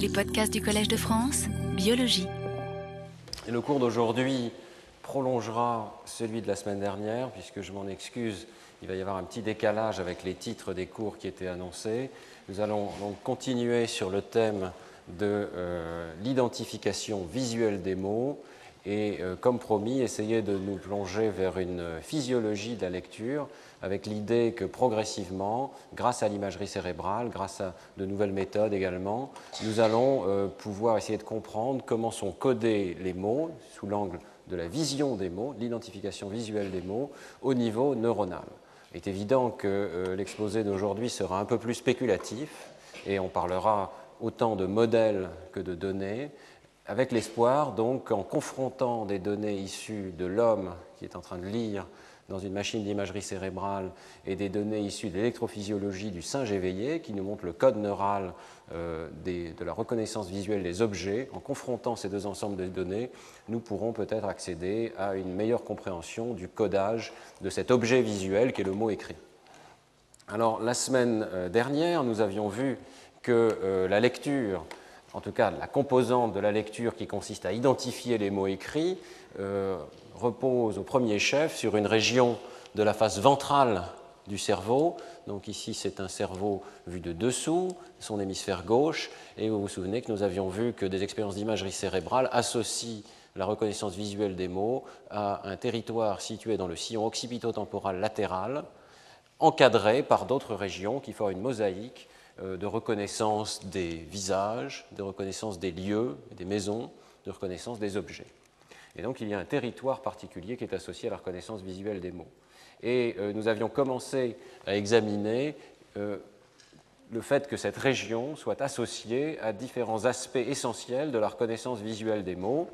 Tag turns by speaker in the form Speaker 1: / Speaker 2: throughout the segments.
Speaker 1: Les podcasts du Collège de France, biologie.
Speaker 2: Le cours d'aujourd'hui prolongera celui de la semaine dernière, puisque je m'en excuse, il va y avoir un petit décalage avec les titres des cours qui étaient annoncés. Nous allons donc continuer sur le thème de euh, l'identification visuelle des mots et, euh, comme promis, essayer de nous plonger vers une physiologie de la lecture avec l'idée que progressivement, grâce à l'imagerie cérébrale, grâce à de nouvelles méthodes également, nous allons euh, pouvoir essayer de comprendre comment sont codés les mots sous l'angle de la vision des mots, l'identification visuelle des mots, au niveau neuronal. Il est évident que euh, l'exposé d'aujourd'hui sera un peu plus spéculatif et on parlera autant de modèles que de données, avec l'espoir donc en confrontant des données issues de l'homme qui est en train de lire dans une machine d'imagerie cérébrale et des données issues de l'électrophysiologie du singe éveillé qui nous montrent le code neural euh, de la reconnaissance visuelle des objets. En confrontant ces deux ensembles de données, nous pourrons peut-être accéder à une meilleure compréhension du codage de cet objet visuel qui est le mot écrit. Alors la semaine euh, dernière, nous avions vu que euh, la lecture, en tout cas la composante de la lecture qui consiste à identifier les mots écrits, repose au premier chef sur une région de la face ventrale du cerveau. Donc ici, c'est un cerveau vu de dessous, son hémisphère gauche. Et vous vous souvenez que nous avions vu que des expériences d'imagerie cérébrale associent la reconnaissance visuelle des mots à un territoire situé dans le sillon occipito-temporal latéral, encadré par d'autres régions qui forment une mosaïque euh, de reconnaissance des visages, de reconnaissance des lieux, des maisons, de reconnaissance des objets. Et donc il y a un territoire particulier qui est associé à la reconnaissance visuelle des mots. Et euh, nous avions commencé à examiner euh, le fait que cette région soit associée à différents aspects essentiels de la reconnaissance visuelle des mots.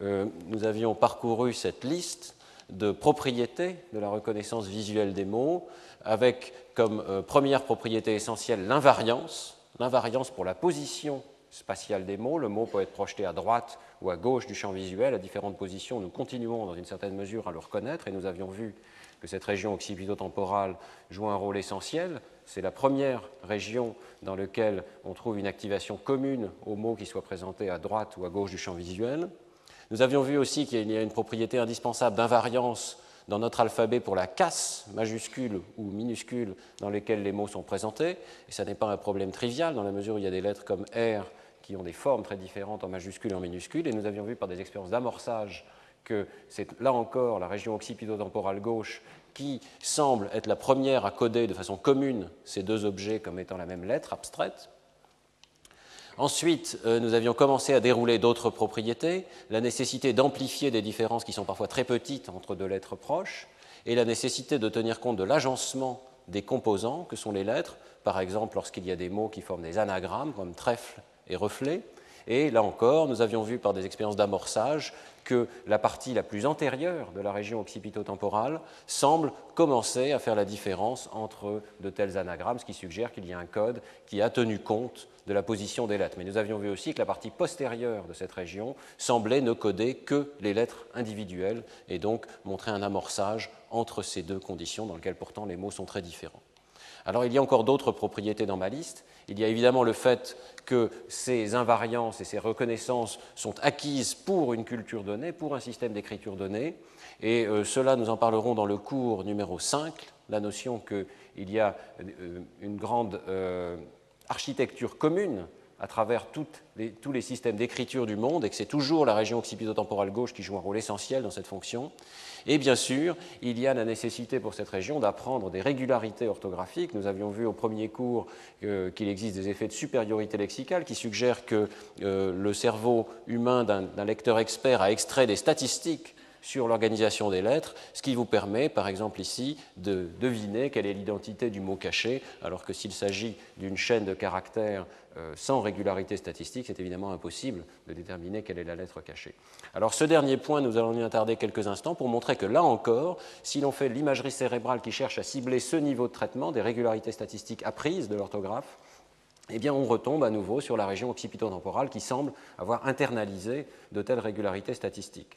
Speaker 2: Euh, nous avions parcouru cette liste de propriétés de la reconnaissance visuelle des mots, avec comme première propriété essentielle l'invariance, l'invariance pour la position spatiale des mots. Le mot peut être projeté à droite ou à gauche du champ visuel, à différentes positions. Nous continuons dans une certaine mesure à le reconnaître et nous avions vu que cette région occipito-temporale joue un rôle essentiel. C'est la première région dans laquelle on trouve une activation commune aux mots qui soient présentés à droite ou à gauche du champ visuel. Nous avions vu aussi qu'il y a une propriété indispensable d'invariance dans notre alphabet pour la casse majuscule ou minuscule dans lesquelles les mots sont présentés. Et ça n'est pas un problème trivial dans la mesure où il y a des lettres comme R qui ont des formes très différentes en majuscules et en minuscules. Et nous avions vu par des expériences d'amorçage que c'est là encore la région occipito-temporale gauche qui semble être la première à coder de façon commune ces deux objets comme étant la même lettre abstraite. Ensuite, euh, nous avions commencé à dérouler d'autres propriétés, la nécessité d'amplifier des différences qui sont parfois très petites entre deux lettres proches, et la nécessité de tenir compte de l'agencement des composants que sont les lettres, par exemple lorsqu'il y a des mots qui forment des anagrammes comme trèfle et reflet. Et là encore, nous avions vu par des expériences d'amorçage que la partie la plus antérieure de la région occipito-temporale semble commencer à faire la différence entre de tels anagrammes, ce qui suggère qu'il y a un code qui a tenu compte de la position des lettres. Mais nous avions vu aussi que la partie postérieure de cette région semblait ne coder que les lettres individuelles et donc montrer un amorçage entre ces deux conditions dans lesquelles pourtant les mots sont très différents. Alors il y a encore d'autres propriétés dans ma liste. Il y a évidemment le fait que ces invariances et ces reconnaissances sont acquises pour une culture donnée, pour un système d'écriture donnée. Et euh, cela, nous en parlerons dans le cours numéro 5, la notion qu'il y a euh, une grande euh, architecture commune à travers tous les systèmes d'écriture du monde et que c'est toujours la région occipito-temporale gauche qui joue un rôle essentiel dans cette fonction. Et bien sûr, il y a la nécessité pour cette région d'apprendre des régularités orthographiques. Nous avions vu au premier cours euh, qu'il existe des effets de supériorité lexicale qui suggèrent que euh, le cerveau humain d'un lecteur expert a extrait des statistiques sur l'organisation des lettres, ce qui vous permet, par exemple ici, de deviner quelle est l'identité du mot caché, alors que s'il s'agit d'une chaîne de caractères euh, sans régularité statistique, c'est évidemment impossible de déterminer quelle est la lettre cachée. Alors ce dernier point, nous allons y attarder quelques instants pour montrer que là encore, si l'on fait l'imagerie cérébrale qui cherche à cibler ce niveau de traitement des régularités statistiques apprises de l'orthographe, eh bien, on retombe à nouveau sur la région occipito-temporale qui semble avoir internalisé de telles régularités statistiques.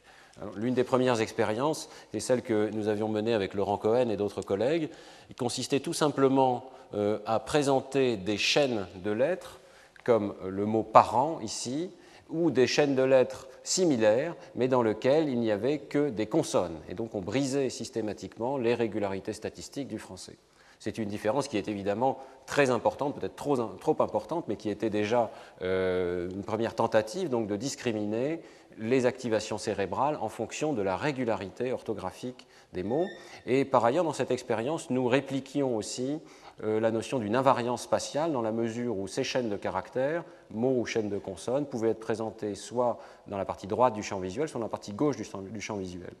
Speaker 2: L'une des premières expériences est celle que nous avions menée avec Laurent Cohen et d'autres collègues. Il consistait tout simplement euh, à présenter des chaînes de lettres comme le mot parent ici, ou des chaînes de lettres similaires, mais dans lesquelles il n'y avait que des consonnes. Et donc on brisait systématiquement les régularités statistiques du français. C'est une différence qui est évidemment très importante, peut-être trop, importante, mais qui était déjà euh, une première tentative donc, de discriminer les activations cérébrales en fonction de la régularité orthographique des mots. Et par ailleurs, dans cette expérience, nous répliquions aussi euh, la notion d'une invariance spatiale dans la mesure où ces chaînes de caractères, mots ou chaînes de consonnes, pouvaient être présentées soit dans la partie droite du champ visuel, soit dans la partie gauche du champ visuel.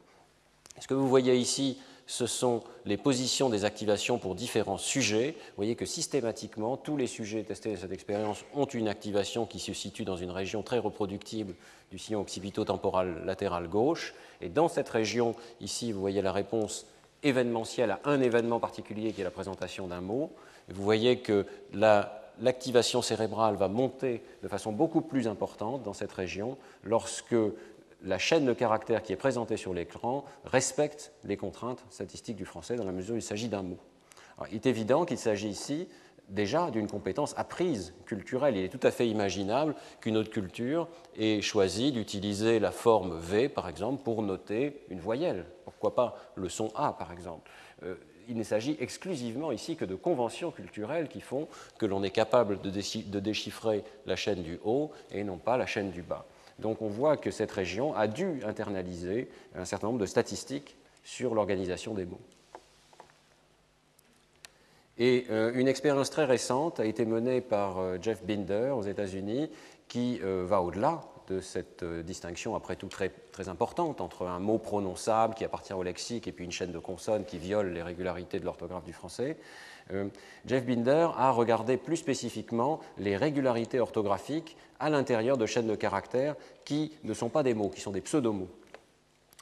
Speaker 2: Ce que vous voyez ici, ce sont les positions des activations pour différents sujets. Vous voyez que systématiquement, tous les sujets testés dans cette expérience ont une activation qui se situe dans une région très reproductible du sillon occipito-temporal latéral gauche. Et dans cette région, ici, vous voyez la réponse événementielle à un événement particulier qui est la présentation d'un mot. vous voyez que l'activation cérébrale va monter de façon beaucoup plus importante dans cette région lorsque la chaîne de caractères qui est présentée sur l'écran respecte les contraintes statistiques du français dans la mesure où il s'agit d'un mot. il est évident qu'il s'agit ici déjà d'une compétence apprise culturelle. Il est tout à fait imaginable qu'une autre culture ait choisi d'utiliser la forme V, par exemple, pour noter une voyelle. Pourquoi pas le son A, par exemple euh, il ne s'agit exclusivement ici que de conventions culturelles qui font que l'on est capable de déchiffrer la chaîne du haut et non pas la chaîne du bas. Donc on voit que cette région a dû internaliser un certain nombre de statistiques sur l'organisation des mots. Et euh, une expérience très récente a été menée par euh, Jeff Binder aux États-Unis qui euh, va au-delà de cette distinction, après tout très, importante, entre un mot prononçable qui appartient au lexique et puis une chaîne de consonnes qui viole les régularités de l'orthographe du français. Jeff Binder a regardé plus spécifiquement les régularités orthographiques à l'intérieur de chaînes de caractères qui ne sont pas des mots, qui sont des pseudomots.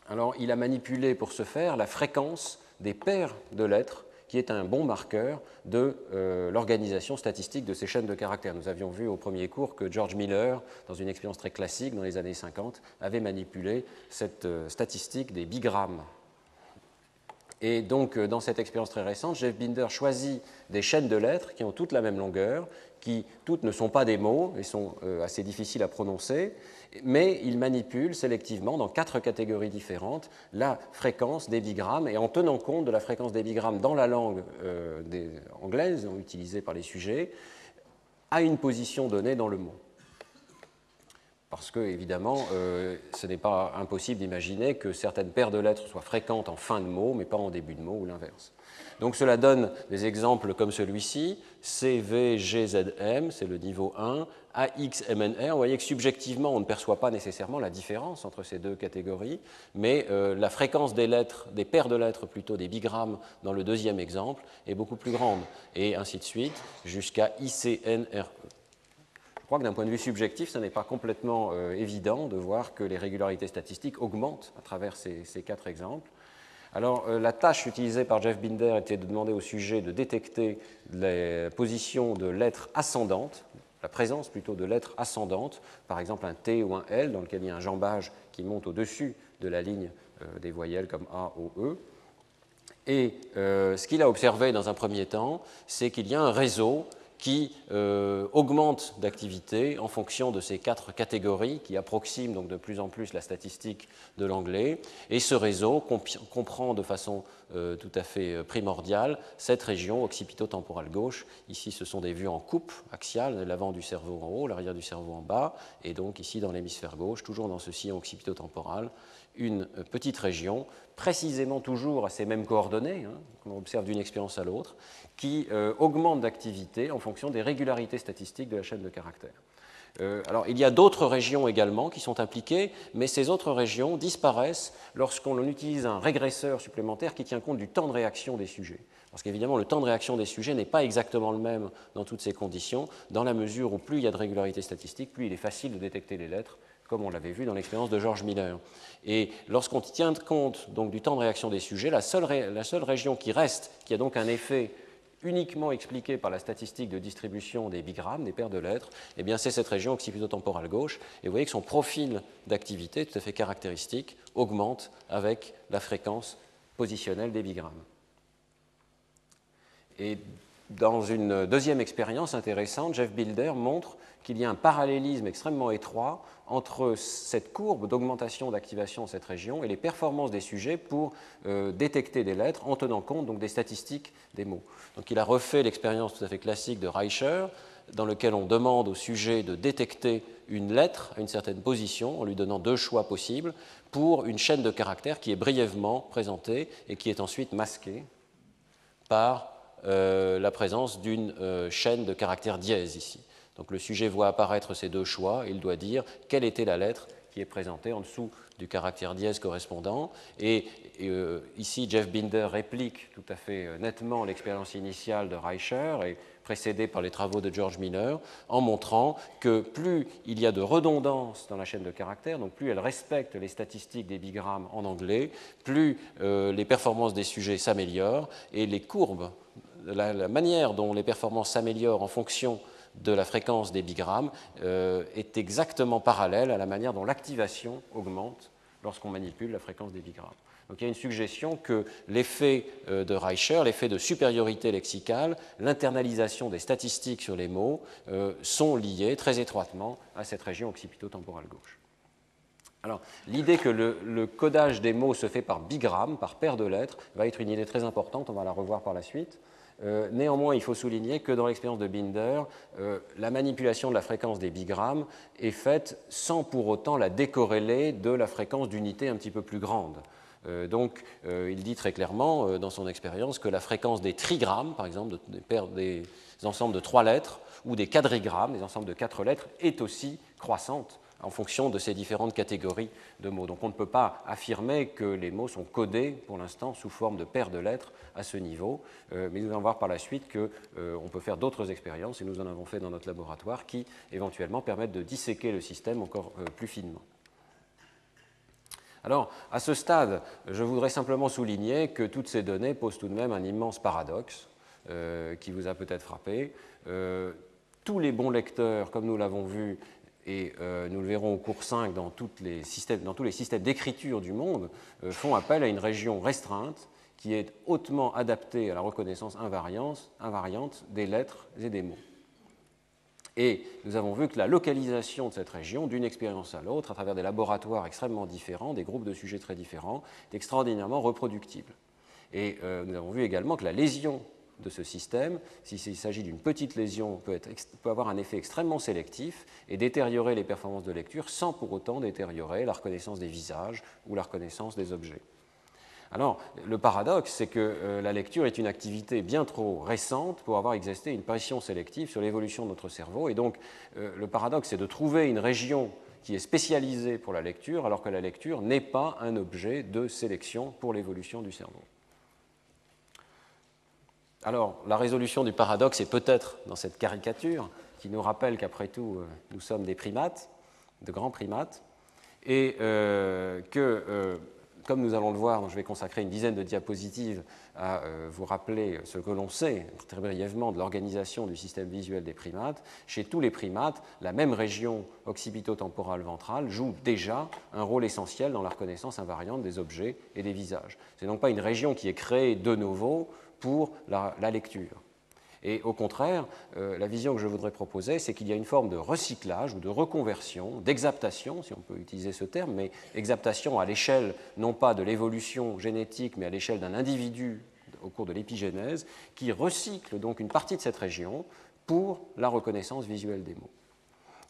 Speaker 2: Alors, il a manipulé pour ce faire la fréquence des paires de lettres qui est un bon marqueur de euh, l'organisation statistique de ces chaînes de caractères. Nous avions vu au premier cours que George Miller, dans une expérience très classique dans les années 50, avait manipulé cette euh, statistique des bigrammes. Et donc, euh, dans cette expérience très récente, Jeff Binder choisit des chaînes de lettres qui ont toutes la même longueur, qui toutes ne sont pas des mots et sont assez difficiles à prononcer, mais il manipule sélectivement dans quatre catégories différentes la fréquence des bigrammes et en tenant compte de la fréquence des bigrammes dans la langue euh, anglaise utilisée par les sujets à une position donnée dans le mot. Parce que, évidemment, euh, ce n'est pas impossible d'imaginer que certaines paires de lettres soient fréquentes en fin de mot, mais pas en début de mot ou l'inverse. Donc cela donne des exemples comme celui-ci, CVGZM, c'est le niveau 1, AXMNR. Vous voyez que subjectivement, on ne perçoit pas nécessairement la différence entre ces deux catégories, mais euh, la fréquence des lettres, des paires de lettres plutôt, des bigrammes dans le deuxième exemple, est beaucoup plus grande, et ainsi de suite, jusqu'à ICNRE. Je crois que d'un point de vue subjectif, ce n'est pas complètement euh, évident de voir que les régularités statistiques augmentent à travers ces quatre exemples. Alors, euh, la tâche utilisée par Jeff Binder était de demander au sujet de détecter les positions de lettres ascendantes, la présence plutôt de lettres ascendantes, par exemple un T ou un L, dans lequel il y a un jambage qui monte au-dessus de la ligne euh, des voyelles comme A ou E. Et euh, ce qu'il a observé dans un premier temps, c'est qu'il y a un réseau qui euh, augmente d'activité en fonction de ces quatre catégories qui approximent donc de plus en plus la statistique de l'anglais. Et ce réseau comprend de façon euh, tout à fait euh, primordiale cette région occipito-temporale gauche. Ici, ce sont des vues en coupe axiale, l'avant du cerveau en haut, l'arrière du cerveau en bas, et donc ici dans l'hémisphère gauche, toujours dans ce sillon occipito-temporal, une petite région, précisément toujours à ces mêmes coordonnées, hein, qu'on observe d'une expérience à l'autre, qui euh, augmente d'activité en fonction des régularités statistiques de la chaîne de caractères. Euh, alors, il y a d'autres régions également qui sont impliquées, mais ces autres régions disparaissent lorsqu'on utilise un régresseur supplémentaire qui tient compte du temps de réaction des sujets. Parce qu'évidemment, le temps de réaction des sujets n'est pas exactement le même dans toutes ces conditions, dans la mesure où plus il y a de régularités statistiques, plus il est facile de détecter les lettres comme on l'avait vu dans l'expérience de George Miller. Et lorsqu'on tient compte donc, du temps de réaction des sujets, la seule, la seule région qui reste, qui a donc un effet uniquement expliqué par la statistique de distribution des bigrammes, des paires de lettres, eh c'est cette région occipito-temporale gauche. Et vous voyez que son profil d'activité, tout à fait caractéristique, augmente avec la fréquence positionnelle des bigrammes. Et dans une deuxième expérience intéressante, Jeff Bilder montre qu'il y a un parallélisme extrêmement étroit entre cette courbe d'augmentation d'activation de cette région et les performances des sujets pour euh, détecter des lettres en tenant compte donc, des statistiques des mots. Donc il a refait l'expérience tout à fait classique de Reicher, dans lequel on demande au sujet de détecter une lettre à une certaine position en lui donnant deux choix possibles pour une chaîne de caractères qui est brièvement présentée et qui est ensuite masquée par euh, la présence d'une euh, chaîne de caractères dièse ici. Donc le sujet voit apparaître ces deux choix il doit dire quelle était la lettre qui est présentée en dessous du caractère dièse correspondant. Et, euh, ici, Jeff Binder réplique tout à fait nettement l'expérience initiale de Reicher et précédée par les travaux de George Miller, en montrant que plus il y a de redondance dans la chaîne de caractères, donc plus elle respecte les statistiques des bigrammes en anglais, plus les performances des sujets s'améliorent et les courbes, la, manière dont les performances s'améliorent en fonction de la fréquence des bigrammes euh, est exactement parallèle à la manière dont l'activation augmente lorsqu'on manipule la fréquence des bigrammes. Donc il y a une suggestion que l'effet euh, de Reicher, l'effet de supériorité lexicale, l'internalisation des statistiques sur les mots euh, sont liés très étroitement à cette région occipito-temporale gauche. Alors, l'idée que le, codage des mots se fait par bigramme, par paire de lettres, va être une idée très importante, on va la revoir par la suite. Euh, néanmoins, il faut souligner que dans l'expérience de Binder, la manipulation de la fréquence des bigrammes est faite sans pour autant la décorréler de la fréquence d'unités un petit peu plus grande. Euh, donc, euh, il dit très clairement euh, dans son expérience que la fréquence des trigrammes, par exemple, des, des ensembles de trois lettres, ou des quadrigrammes, des ensembles de quatre lettres, est aussi croissante en fonction de ces différentes catégories de mots. Donc on ne peut pas affirmer que les mots sont codés pour l'instant sous forme de paires de lettres à ce niveau, mais nous allons voir par la suite qu'on peut faire d'autres expériences, et nous en avons fait dans notre laboratoire, qui éventuellement permettent de disséquer le système encore plus finement. Alors, à ce stade, je voudrais simplement souligner que toutes ces données posent tout de même un immense paradoxe euh, qui vous a peut-être frappé. Euh, tous les bons lecteurs, comme nous l'avons vu, et euh, nous le verrons au cours 5 dans, tous les systèmes d'écriture du monde, font appel à une région restreinte qui est hautement adaptée à la reconnaissance invariante des lettres et des mots. Et nous avons vu que la localisation de cette région, d'une expérience à l'autre, à travers des laboratoires extrêmement différents, des groupes de sujets très différents, est extraordinairement reproductible. Et euh, nous avons vu également que la lésion de ce système, s'il s'agit d'une petite lésion, peut, avoir un effet extrêmement sélectif et détériorer les performances de lecture sans pour autant détériorer la reconnaissance des visages ou la reconnaissance des objets. Alors, le paradoxe, c'est que euh, la lecture est une activité bien trop récente pour avoir exercé une pression sélective sur l'évolution de notre cerveau. Et donc, euh, le paradoxe, c'est de trouver une région qui est spécialisée pour la lecture, alors que la lecture n'est pas un objet de sélection pour l'évolution du cerveau. Alors, la résolution du paradoxe est peut-être dans cette caricature qui nous rappelle qu'après tout, euh, nous sommes des primates, de grands primates, et que comme nous allons le voir, je vais consacrer une dizaine de diapositives à euh, vous rappeler ce que l'on sait très brièvement de l'organisation du système visuel des primates. Chez tous les primates, la même région occipito-temporale ventrale joue déjà un rôle essentiel dans la reconnaissance invariante des objets et des visages. Ce n'est donc pas une région qui est créée de nouveau pour la lecture. Et au contraire, euh, la vision que je voudrais proposer, c'est qu'il y a une forme de recyclage ou de reconversion, d'exaptation, si on peut utiliser ce terme, mais exaptation à l'échelle non pas de l'évolution génétique, mais à l'échelle d'un individu au cours de l'épigénèse, qui recycle donc une partie de cette région pour la reconnaissance visuelle des mots.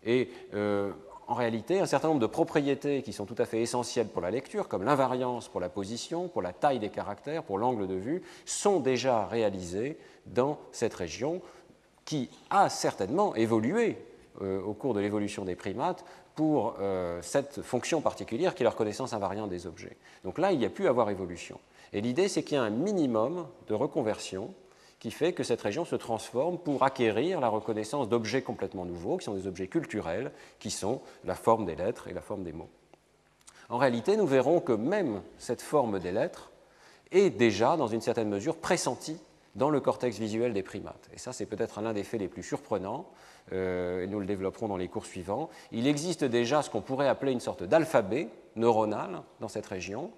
Speaker 2: Et euh, en réalité, un certain nombre de propriétés qui sont tout à fait essentielles pour la lecture, comme l'invariance pour la position, pour la taille des caractères, pour l'angle de vue, sont déjà réalisées dans cette région qui a certainement évolué euh, au cours de l'évolution des primates pour euh, cette fonction particulière qui est la reconnaissance invariante des objets. Donc là, il n'y a à avoir évolution. Et l'idée, c'est qu'il y a un minimum de reconversion qui fait que cette région se transforme pour acquérir la reconnaissance d'objets complètement nouveaux, qui sont des objets culturels, qui sont la forme des lettres et la forme des mots. En réalité, nous verrons que même cette forme des lettres est déjà, dans une certaine mesure, pressentie dans le cortex visuel des primates. Et ça, c'est peut-être l'un des faits les plus surprenants, euh, et nous le développerons dans les cours suivants. Il existe déjà ce qu'on pourrait appeler une sorte d'alphabet neuronal dans cette région,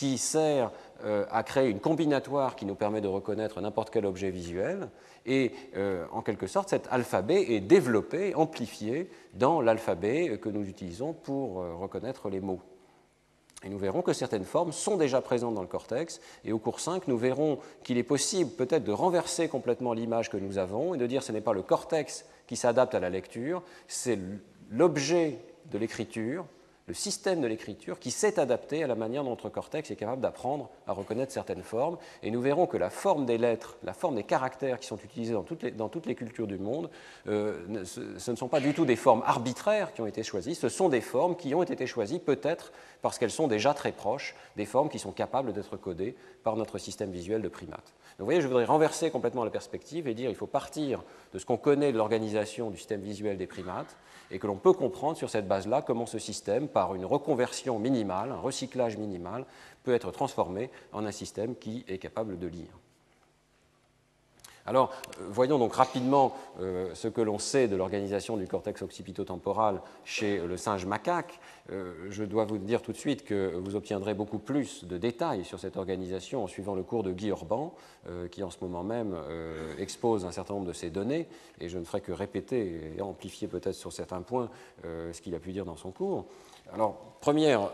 Speaker 2: qui sert euh, à créer une combinatoire qui nous permet de reconnaître n'importe quel objet visuel. Et euh, en quelque sorte, cet alphabet est développé, amplifié dans l'alphabet que nous utilisons pour euh, reconnaître les mots. Et nous verrons que certaines formes sont déjà présentes dans le cortex. Et au cours 5, nous verrons qu'il est possible peut-être de renverser complètement l'image que nous avons et de dire que ce n'est pas le cortex qui s'adapte à la lecture, c'est l'objet de l'écriture le système de l'écriture qui s'est adapté à la manière dont notre cortex est capable d'apprendre à reconnaître certaines formes. Et nous verrons que la forme des lettres, la forme des caractères qui sont utilisés dans toutes les, dans toutes les cultures du monde, euh, ce, ne sont pas du tout des formes arbitraires qui ont été choisies, ce sont des formes qui ont été choisies peut-être parce qu'elles sont déjà très proches des formes qui sont capables d'être codées par notre système visuel de primates. Donc vous voyez, je voudrais renverser complètement la perspective et dire qu'il faut partir de ce qu'on connaît de l'organisation du système visuel des primates et que l'on peut comprendre sur cette base-là comment ce système, par une reconversion minimale, un recyclage minimal, peut être transformé en un système qui est capable de lire. Alors, euh, voyons donc rapidement euh, ce que l'on sait de l'organisation du cortex occipito-temporal chez le singe macaque. Euh, je dois vous dire tout de suite que vous obtiendrez beaucoup plus de détails sur cette organisation en suivant le cours de Guy Orban, qui en ce moment même expose un certain nombre de ces données, et je ne ferai que répéter et amplifier peut-être sur certains points ce qu'il a pu dire dans son cours. Alors, première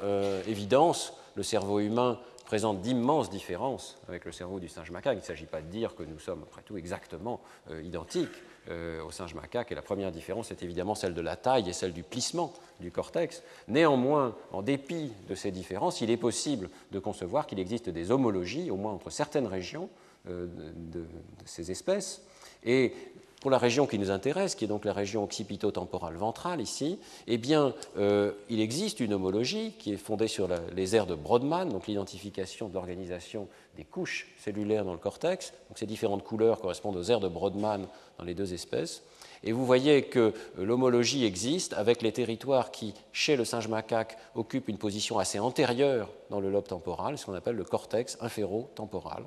Speaker 2: évidence, le cerveau humain présente d'immenses différences avec le cerveau du singe macaque. Il ne s'agit pas de dire que nous sommes, après tout, exactement euh, identiques euh, au singe macaque. Et la première différence est évidemment celle de la taille et celle du plissement du cortex. Néanmoins, en dépit de ces différences, il est possible de concevoir qu'il existe des homologies, au moins entre certaines régions euh, de, de, ces espèces. Et pour la région qui nous intéresse, qui est donc la région occipito-temporale ventrale ici, eh bien, euh, il existe une homologie qui est fondée sur les aires de Brodmann, donc l'identification de l'organisation des couches cellulaires dans le cortex. Donc, ces différentes couleurs correspondent aux aires de Brodmann dans les deux espèces. Et vous voyez que l'homologie existe avec les territoires qui, chez le singe macaque, occupent une position assez antérieure dans le lobe temporal, ce qu'on appelle le cortex inférotemporal,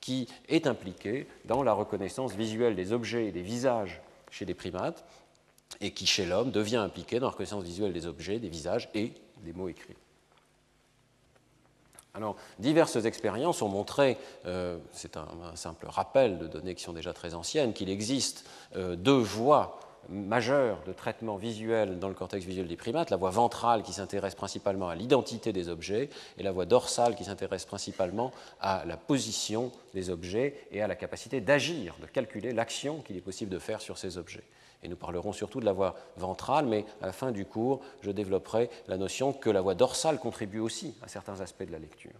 Speaker 2: qui est impliqué dans la reconnaissance visuelle des objets et des visages chez les primates, et qui, chez l'homme, devient impliqué dans la reconnaissance visuelle des objets, des visages et des mots écrits. Alors, diverses expériences ont montré, euh, c'est un, simple rappel de données qui sont déjà très anciennes, qu'il existe euh, deux voies majeures de traitement visuel dans le cortex visuel des primates, la voie ventrale qui s'intéresse principalement à l'identité des objets et la voie dorsale qui s'intéresse principalement à la position des objets et à la capacité d'agir, de calculer l'action qu'il est possible de faire sur ces objets et nous parlerons surtout de la voie ventrale, mais à la fin du cours, je développerai la notion que la voie dorsale contribue aussi à certains aspects de la lecture.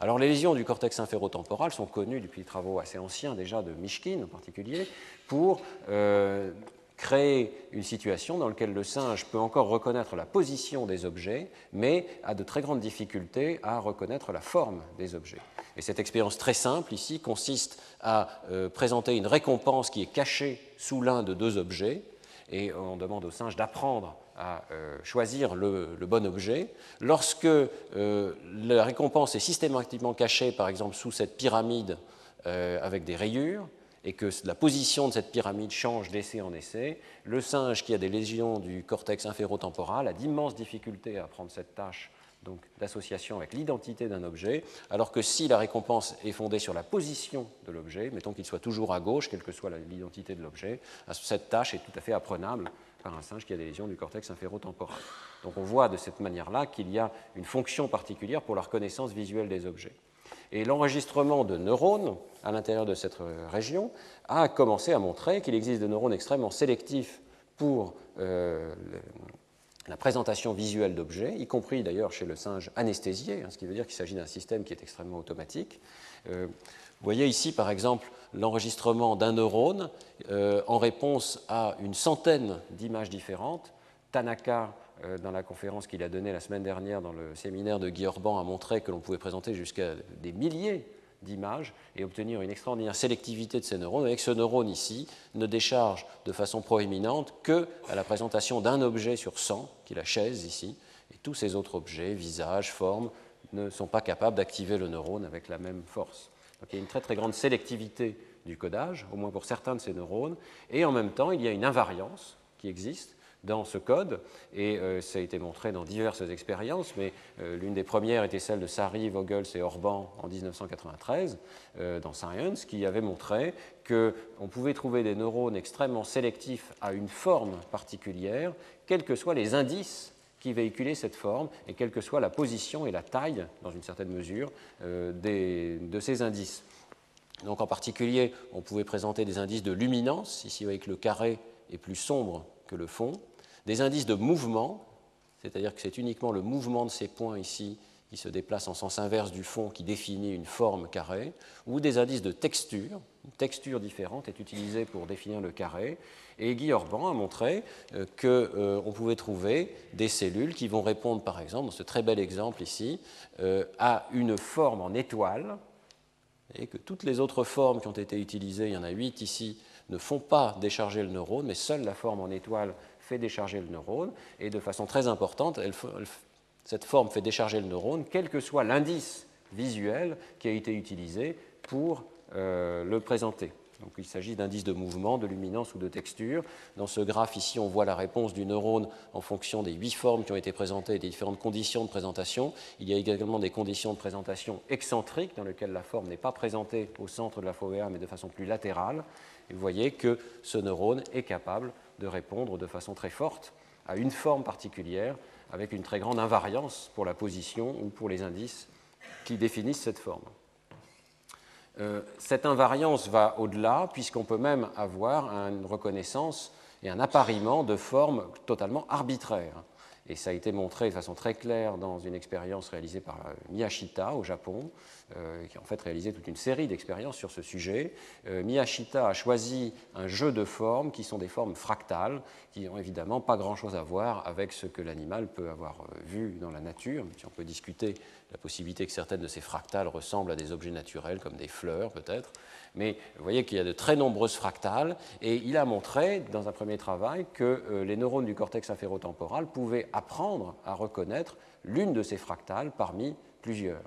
Speaker 2: Alors les lésions du cortex inférotemporal sont connues depuis des travaux assez anciens déjà de Mishkin en particulier, pour euh, créer une situation dans laquelle le singe peut encore reconnaître la position des objets, mais a de très grandes difficultés à reconnaître la forme des objets. Et cette expérience très simple ici consiste à euh, présenter une récompense qui est cachée sous l'un de deux objets, et on demande au singe d'apprendre à euh, choisir le, bon objet. Lorsque euh, la récompense est systématiquement cachée, par exemple, sous cette pyramide euh, avec des rayures, et que la position de cette pyramide change d'essai en essai, le singe qui a des lésions du cortex inférotemporal a d'immenses difficultés à apprendre cette tâche donc d'association avec l'identité d'un objet, alors que si la récompense est fondée sur la position de l'objet, mettons qu'il soit toujours à gauche, quelle que soit l'identité de l'objet, cette tâche est tout à fait apprenable par un singe qui a des lésions du cortex inférotemporal. Donc on voit de cette manière-là qu'il y a une fonction particulière pour la reconnaissance visuelle des objets. Et l'enregistrement de neurones à l'intérieur de cette région a commencé à montrer qu'il existe des neurones extrêmement sélectifs pour euh, la présentation visuelle d'objets, y compris d'ailleurs chez le singe anesthésié, hein, ce qui veut dire qu'il s'agit d'un système qui est extrêmement automatique. Euh, vous voyez ici, par exemple, l'enregistrement d'un neurone euh, en réponse à une centaine d'images différentes. Tanaka, euh, dans la conférence qu'il a donnée la semaine dernière dans le séminaire de Guy Orban, a montré que l'on pouvait présenter jusqu'à des milliers d'images et obtenir une extraordinaire sélectivité de ces neurones. Avec ce neurone ici, ne décharge de façon proéminente que à la présentation d'un objet sur 100, qui est la chaise ici, et tous ces autres objets, visages, formes, ne sont pas capables d'activer le neurone avec la même force. Donc il y a une très très grande sélectivité du codage, au moins pour certains de ces neurones, et en même temps il y a une invariance qui existe dans ce code, et euh, ça a été montré dans diverses expériences, mais euh, l'une des premières était celle de Sari, Vogels et Orban en 1993 euh, dans Science, qui avait montré qu'on pouvait trouver des neurones extrêmement sélectifs à une forme particulière, quels que soient les indices qui véhiculaient cette forme, et quelle que soit la position et la taille, dans une certaine mesure, de ces indices. Donc en particulier, on pouvait présenter des indices de luminance, ici avec le carré est plus sombre que le fond, des indices de mouvement, c'est-à-dire que c'est uniquement le mouvement de ces points ici qui se déplacent en sens inverse du fond qui définit une forme carrée, ou des indices de texture. Une texture différente est utilisée pour définir le carré. Et Guy Orban a montré euh, qu'on euh, pouvait trouver des cellules qui vont répondre, par exemple, dans ce très bel exemple ici, euh, à une forme en étoile, et que toutes les autres formes qui ont été utilisées, il y en a huit ici, ne font pas décharger le neurone, mais seule la forme en étoile fait décharger le neurone, et de façon très importante, cette forme fait décharger le neurone, quel que soit l'indice visuel qui a été utilisé pour euh, le présenter. Donc, il s'agit d'indices de mouvement, de luminance ou de texture. Dans ce graphe ici, on voit la réponse du neurone en fonction des huit formes qui ont été présentées et des différentes conditions de présentation. Il y a également des conditions de présentation excentriques dans lesquelles la forme n'est pas présentée au centre de la fovea mais de façon plus latérale. Et vous voyez que ce neurone est capable de répondre de façon très forte à une forme particulière avec une très grande invariance pour la position ou pour les indices qui définissent cette forme. Euh, cette invariance va au-delà puisqu'on peut même avoir une reconnaissance et un appariement de formes totalement arbitraires. Et ça a été montré de façon très claire dans une expérience réalisée par euh, Miyashita au Japon, euh, qui a en fait réalisé toute une série d'expériences sur ce sujet. Euh, Miyashita a choisi un jeu de formes qui sont des formes fractales, qui n'ont évidemment pas grand-chose à voir avec ce que l'animal peut avoir vu dans la nature. Si on peut discuter la possibilité que certaines de ces fractales ressemblent à des objets naturels, comme des fleurs peut-être. Mais vous voyez qu'il y a de très nombreuses fractales, et il a montré, dans un premier travail, que euh, les neurones du cortex inférotemporal pouvaient apprendre à reconnaître l'une de ces fractales parmi plusieurs.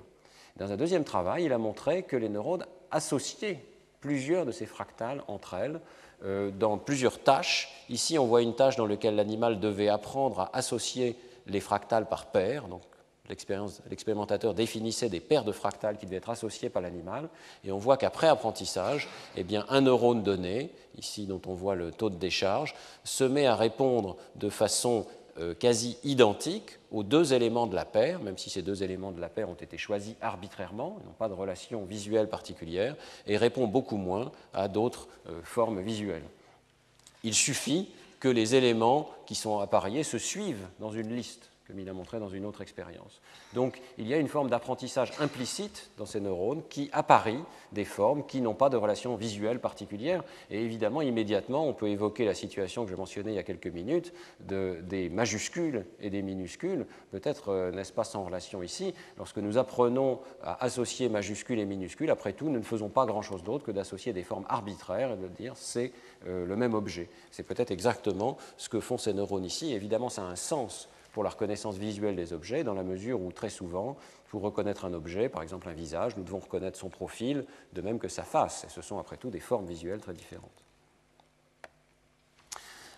Speaker 2: Dans un deuxième travail, il a montré que les neurones associaient plusieurs de ces fractales entre elles euh, dans plusieurs tâches. Ici, on voit une tâche dans laquelle l'animal devait apprendre à associer les fractales par paires, donc l'expérimentateur définissait des paires de fractales qui devaient être associées par l'animal, et on voit qu'après apprentissage, eh un neurone donné, ici dont on voit le taux de décharge, se met à répondre de façon euh, quasi identique aux deux éléments de la paire, même si ces deux éléments de la paire ont été choisis arbitrairement, n'ont pas de relation visuelle particulière, et répond beaucoup moins à d'autres euh, formes visuelles. Il suffit que les éléments qui sont appariés se suivent dans une liste comme il a montré dans une autre expérience. Donc il y a une forme d'apprentissage implicite dans ces neurones qui apparie des formes qui n'ont pas de relation visuelle particulière. Et évidemment, immédiatement, on peut évoquer la situation que je mentionnais il y a quelques minutes de, des majuscules et des minuscules. Peut-être euh, n'est-ce pas sans relation ici. Lorsque nous apprenons à associer majuscules et minuscules, après tout, nous ne faisons pas grand-chose d'autre que d'associer des formes arbitraires et de dire c'est euh, le même objet. C'est peut-être exactement ce que font ces neurones ici. évidemment, ça a un sens pour la reconnaissance visuelle des objets, dans la mesure où très souvent, pour reconnaître un objet, par exemple un visage, nous devons reconnaître son profil, de même que sa face. Et ce sont après tout des formes visuelles très différentes.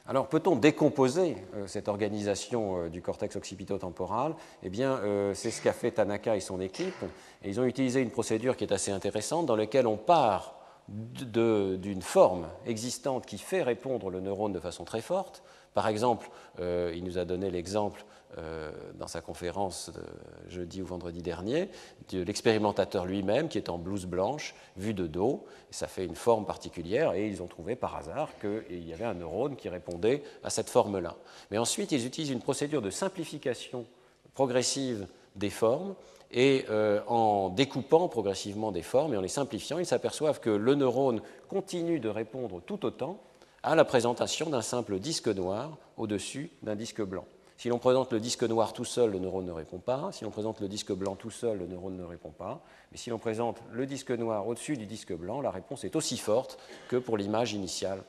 Speaker 2: Alors peut-on décomposer euh, cette organisation euh, du cortex occipito-temporal? Eh bien, euh, c'est ce qu'a fait Tanaka et son équipe. Et ils ont utilisé une procédure qui est assez intéressante, dans laquelle on part d'une forme existante qui fait répondre le neurone de façon très forte, par exemple, euh, il nous a donné l'exemple euh, dans sa conférence de jeudi ou vendredi dernier de l'expérimentateur lui-même qui est en blouse blanche, vue de dos. ça fait une forme particulière et ils ont trouvé par hasard qu'il y avait un neurone qui répondait à cette forme-là. Mais ensuite, ils utilisent une procédure de simplification progressive des formes et euh, en découpant progressivement des formes et en les simplifiant, ils s'aperçoivent que le neurone continue de répondre tout autant à la présentation d'un simple disque noir au-dessus d'un disque blanc. Si l'on présente le disque noir tout seul, le neurone ne répond pas. Si l'on présente le disque blanc tout seul, le neurone ne répond pas. Mais si l'on présente le disque noir au-dessus du disque blanc, la réponse est aussi forte que pour l'image initiale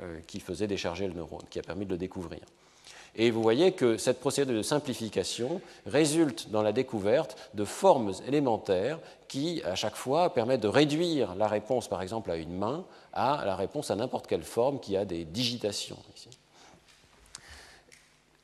Speaker 2: euh, qui faisait décharger le neurone, qui a permis de le découvrir. Et vous voyez que cette procédure de simplification résulte dans la découverte de formes élémentaires qui, à chaque fois, permettent de réduire la réponse, par exemple, à une main, à la réponse à n'importe quelle forme qui a des digitations.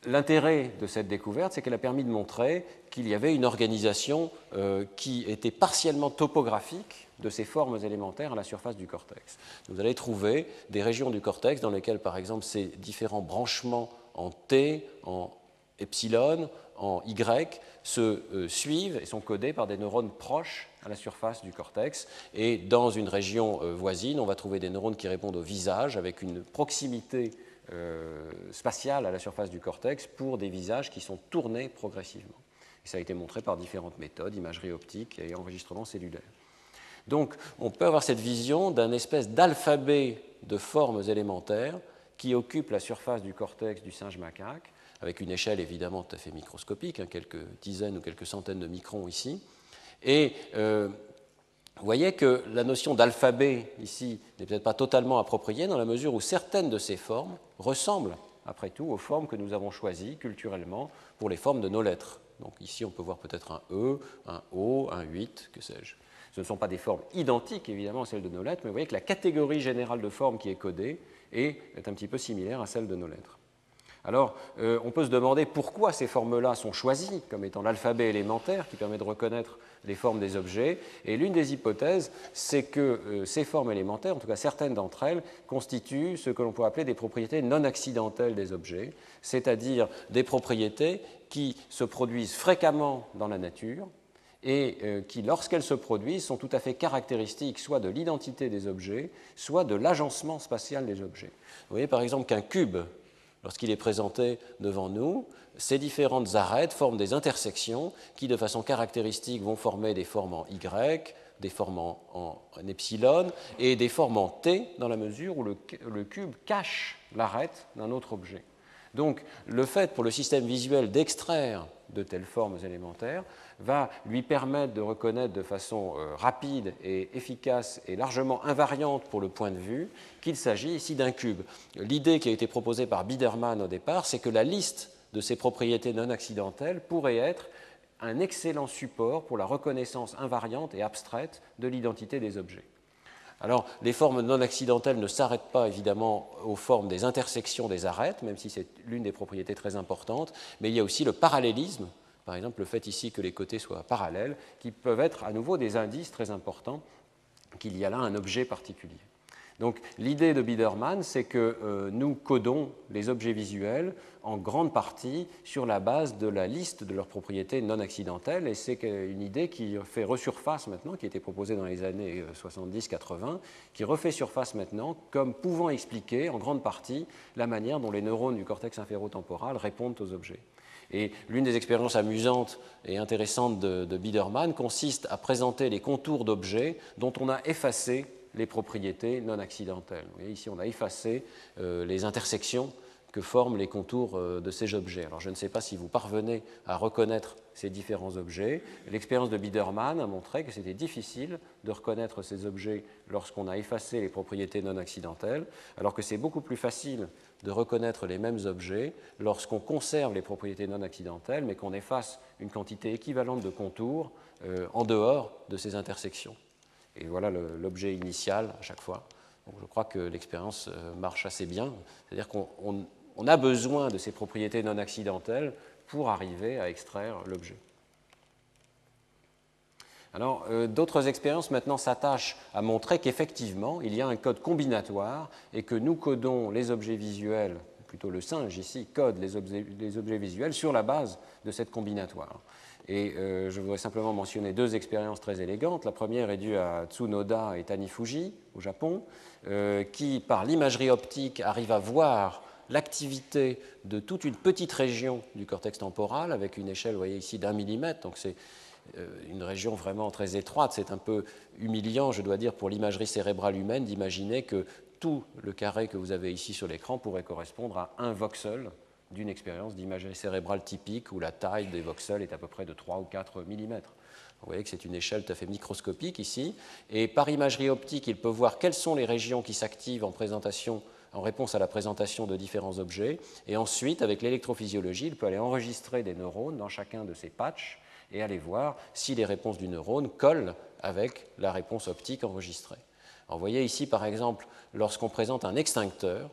Speaker 2: L'intérêt de cette découverte, c'est qu'elle a permis de montrer qu'il y avait une organisation euh, qui était partiellement topographique de ces formes élémentaires à la surface du cortex. Vous allez trouver des régions du cortex dans lesquelles, par exemple, ces différents branchements en T, en epsilon, en Y se euh, suivent et sont codés par des neurones proches à la surface du cortex. Et dans une région euh, voisine, on va trouver des neurones qui répondent au visage avec une proximité euh, spatiale à la surface du cortex pour des visages qui sont tournés progressivement. Et ça a été montré par différentes méthodes, imagerie optique et enregistrement cellulaire. Donc on peut avoir cette vision d'un espèce d'alphabet de formes élémentaires qui occupe la surface du cortex du singe macaque, avec une échelle évidemment tout à fait microscopique, hein, quelques dizaines ou quelques centaines de microns ici. Et euh, vous voyez que la notion d'alphabet ici n'est peut-être pas totalement appropriée dans la mesure où certaines de ces formes ressemblent, après tout, aux formes que nous avons choisies culturellement pour les formes de nos lettres. Donc ici, on peut voir peut-être un E, un O, un 8, que sais-je. Ce ne sont pas des formes identiques, évidemment, à celles de nos lettres, mais vous voyez que la catégorie générale de formes qui est codée est un petit peu similaire à celle de nos lettres. Alors, euh, on peut se demander pourquoi ces formes-là sont choisies comme étant l'alphabet élémentaire qui permet de reconnaître les formes des objets. Et l'une des hypothèses, c'est que euh, ces formes élémentaires, en tout cas certaines d'entre elles, constituent ce que l'on peut appeler des propriétés non accidentelles des objets, c'est-à-dire des propriétés qui se produisent fréquemment dans la nature et euh, qui, lorsqu'elles se produisent, sont tout à fait caractéristiques soit de l'identité des objets, soit de l'agencement spatial des objets. Vous voyez par exemple qu'un cube lorsqu'il est présenté devant nous, ces différentes arêtes forment des intersections qui, de façon caractéristique, vont former des formes en Y, des formes en, epsilon et des formes en T dans la mesure où le, le cube cache l'arête d'un autre objet. Donc, le fait pour le système visuel d'extraire de telles formes élémentaires va lui permettre de reconnaître de façon euh, rapide et efficace et largement invariante pour le point de vue qu'il s'agit ici d'un cube. L'idée qui a été proposée par Biederman au départ, c'est que la liste de ces propriétés non accidentelles pourrait être un excellent support pour la reconnaissance invariante et abstraite de l'identité des objets. Alors, les formes non accidentelles ne s'arrêtent pas évidemment aux formes des intersections des arêtes, même si c'est l'une des propriétés très importantes, mais il y a aussi le parallélisme par exemple, le fait ici que les côtés soient parallèles, qui peuvent être à nouveau des indices très importants qu'il y a là un objet particulier. Donc l'idée de Biederman, c'est que euh, nous codons les objets visuels en grande partie sur la base de la liste de leurs propriétés non accidentelles, et c'est une idée qui fait resurface maintenant, qui été proposée dans les années 70-80, euh, qui refait surface maintenant comme pouvant expliquer en grande partie la manière dont les neurones du cortex inférotemporal répondent aux objets. Et l'une des expériences amusantes et intéressantes de, Biederman consiste à présenter les contours d'objets dont on a effacé les propriétés non accidentelles. ici, on a effacé euh, les intersections que forment les contours euh, de ces objets. Alors je ne sais pas si vous parvenez à reconnaître ces différents objets. L'expérience de Biederman a montré que c'était difficile de reconnaître ces objets lorsqu'on a effacé les propriétés non accidentelles, alors que c'est beaucoup plus facile de reconnaître les mêmes objets lorsqu'on conserve les propriétés non accidentelles, mais qu'on efface une quantité équivalente de contours euh, en dehors de ces intersections. Et voilà l'objet initial à chaque fois. Donc je crois que l'expérience euh, marche assez bien. C'est-à-dire qu'on on a besoin de ces propriétés non accidentelles pour arriver à extraire l'objet. Alors, euh, d'autres expériences maintenant s'attachent à montrer qu'effectivement, il y a un code combinatoire et que nous codons les objets visuels, plutôt le singe ici code les objets, visuels sur la base de cette combinatoire. Et euh, je voudrais simplement mentionner deux expériences très élégantes. La première est due à Tsunoda et Tanifuji au Japon, euh, qui, par l'imagerie optique, arrivent à voir l'activité de toute une petite région du cortex temporal avec une échelle, vous voyez ici, d'un millimètre. Donc c'est une région vraiment très étroite. C'est un peu humiliant, je dois dire, pour l'imagerie cérébrale humaine d'imaginer que tout le carré que vous avez ici sur l'écran pourrait correspondre à un voxel d'une expérience d'imagerie cérébrale typique où la taille des voxels est à peu près de 3 ou 4 mm. Vous voyez que c'est une échelle tout à fait microscopique ici. Et par imagerie optique, il peut voir quelles sont les régions qui s'activent en en réponse à la présentation de différents objets. Et ensuite, avec l'électrophysiologie, il peut aller enregistrer des neurones dans chacun de ces patchs et aller voir si les réponses du neurone collent avec la réponse optique enregistrée. vous voyez ici, par exemple, lorsqu'on présente un extincteur,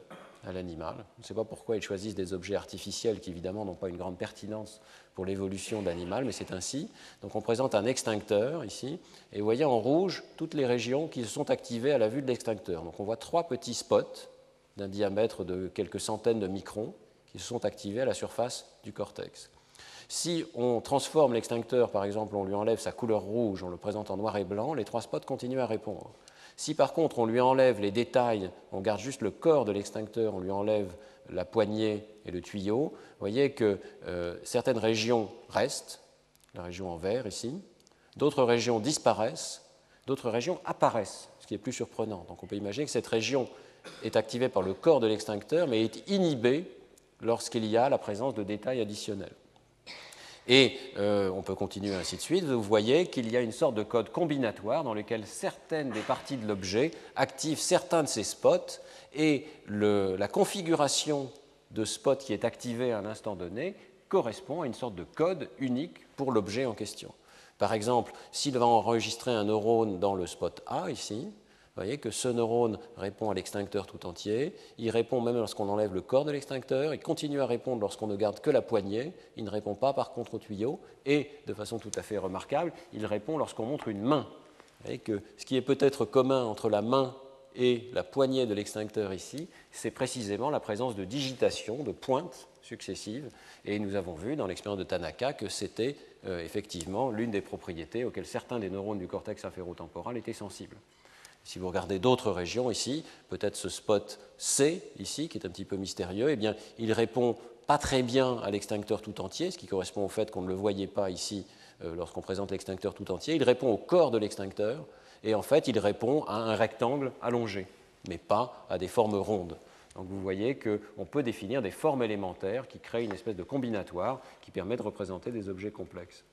Speaker 2: à l'animal. On ne sait pas pourquoi ils choisissent des objets artificiels qui évidemment n'ont pas une grande pertinence pour l'évolution de l'animal, mais c'est ainsi. Donc on présente un extincteur ici, et vous voyez en rouge toutes les régions qui se sont activées à la vue de l'extincteur. Donc on voit trois petits spots d'un diamètre de quelques centaines de microns qui se sont activés à la surface du cortex. Si on transforme l'extincteur, par exemple, on lui enlève sa couleur rouge, on le présente en noir et blanc, les trois spots continuent à répondre. Si par contre on lui enlève les détails, on garde juste le corps de l'extincteur, on lui enlève la poignée et le tuyau, vous voyez que euh, certaines régions restent, la région en vert ici, d'autres régions disparaissent, d'autres régions apparaissent, ce qui est plus surprenant. Donc on peut imaginer que cette région est activée par le corps de l'extincteur, mais est inhibée lorsqu'il y a la présence de détails additionnels. Et euh, on peut continuer ainsi de suite. Vous voyez qu'il y a une sorte de code combinatoire dans lequel certaines des parties de l'objet activent certains de ces spots et la configuration de spot qui est activée à un instant donné correspond à une sorte de code unique pour l'objet en question. Par exemple, s'il va enregistrer un neurone dans le spot A ici, vous voyez que ce neurone répond à l'extincteur tout entier, il répond même lorsqu'on enlève le corps de l'extincteur, il continue à répondre lorsqu'on ne garde que la poignée, il ne répond pas par contre au tuyau, et de façon tout à fait remarquable, il répond lorsqu'on montre une main. Vous voyez que ce qui est peut-être commun entre la main et la poignée de l'extincteur ici, c'est précisément la présence de digitation, de pointes successives, et nous avons vu dans l'expérience de Tanaka que c'était euh, effectivement l'une des propriétés auxquelles certains des neurones du cortex inférotemporal étaient sensibles. Si vous regardez d'autres régions ici, peut-être ce spot C ici, qui est un petit peu mystérieux, eh bien, il répond pas très bien à l'extincteur tout entier, ce qui correspond au fait qu'on ne le voyait pas ici euh, lorsqu'on présente l'extincteur tout entier. Il répond au corps de l'extincteur, et en fait, il répond à un rectangle allongé, mais pas à des formes rondes. Donc vous voyez qu'on peut définir des formes élémentaires qui créent une espèce de combinatoire qui permet de représenter des objets complexes.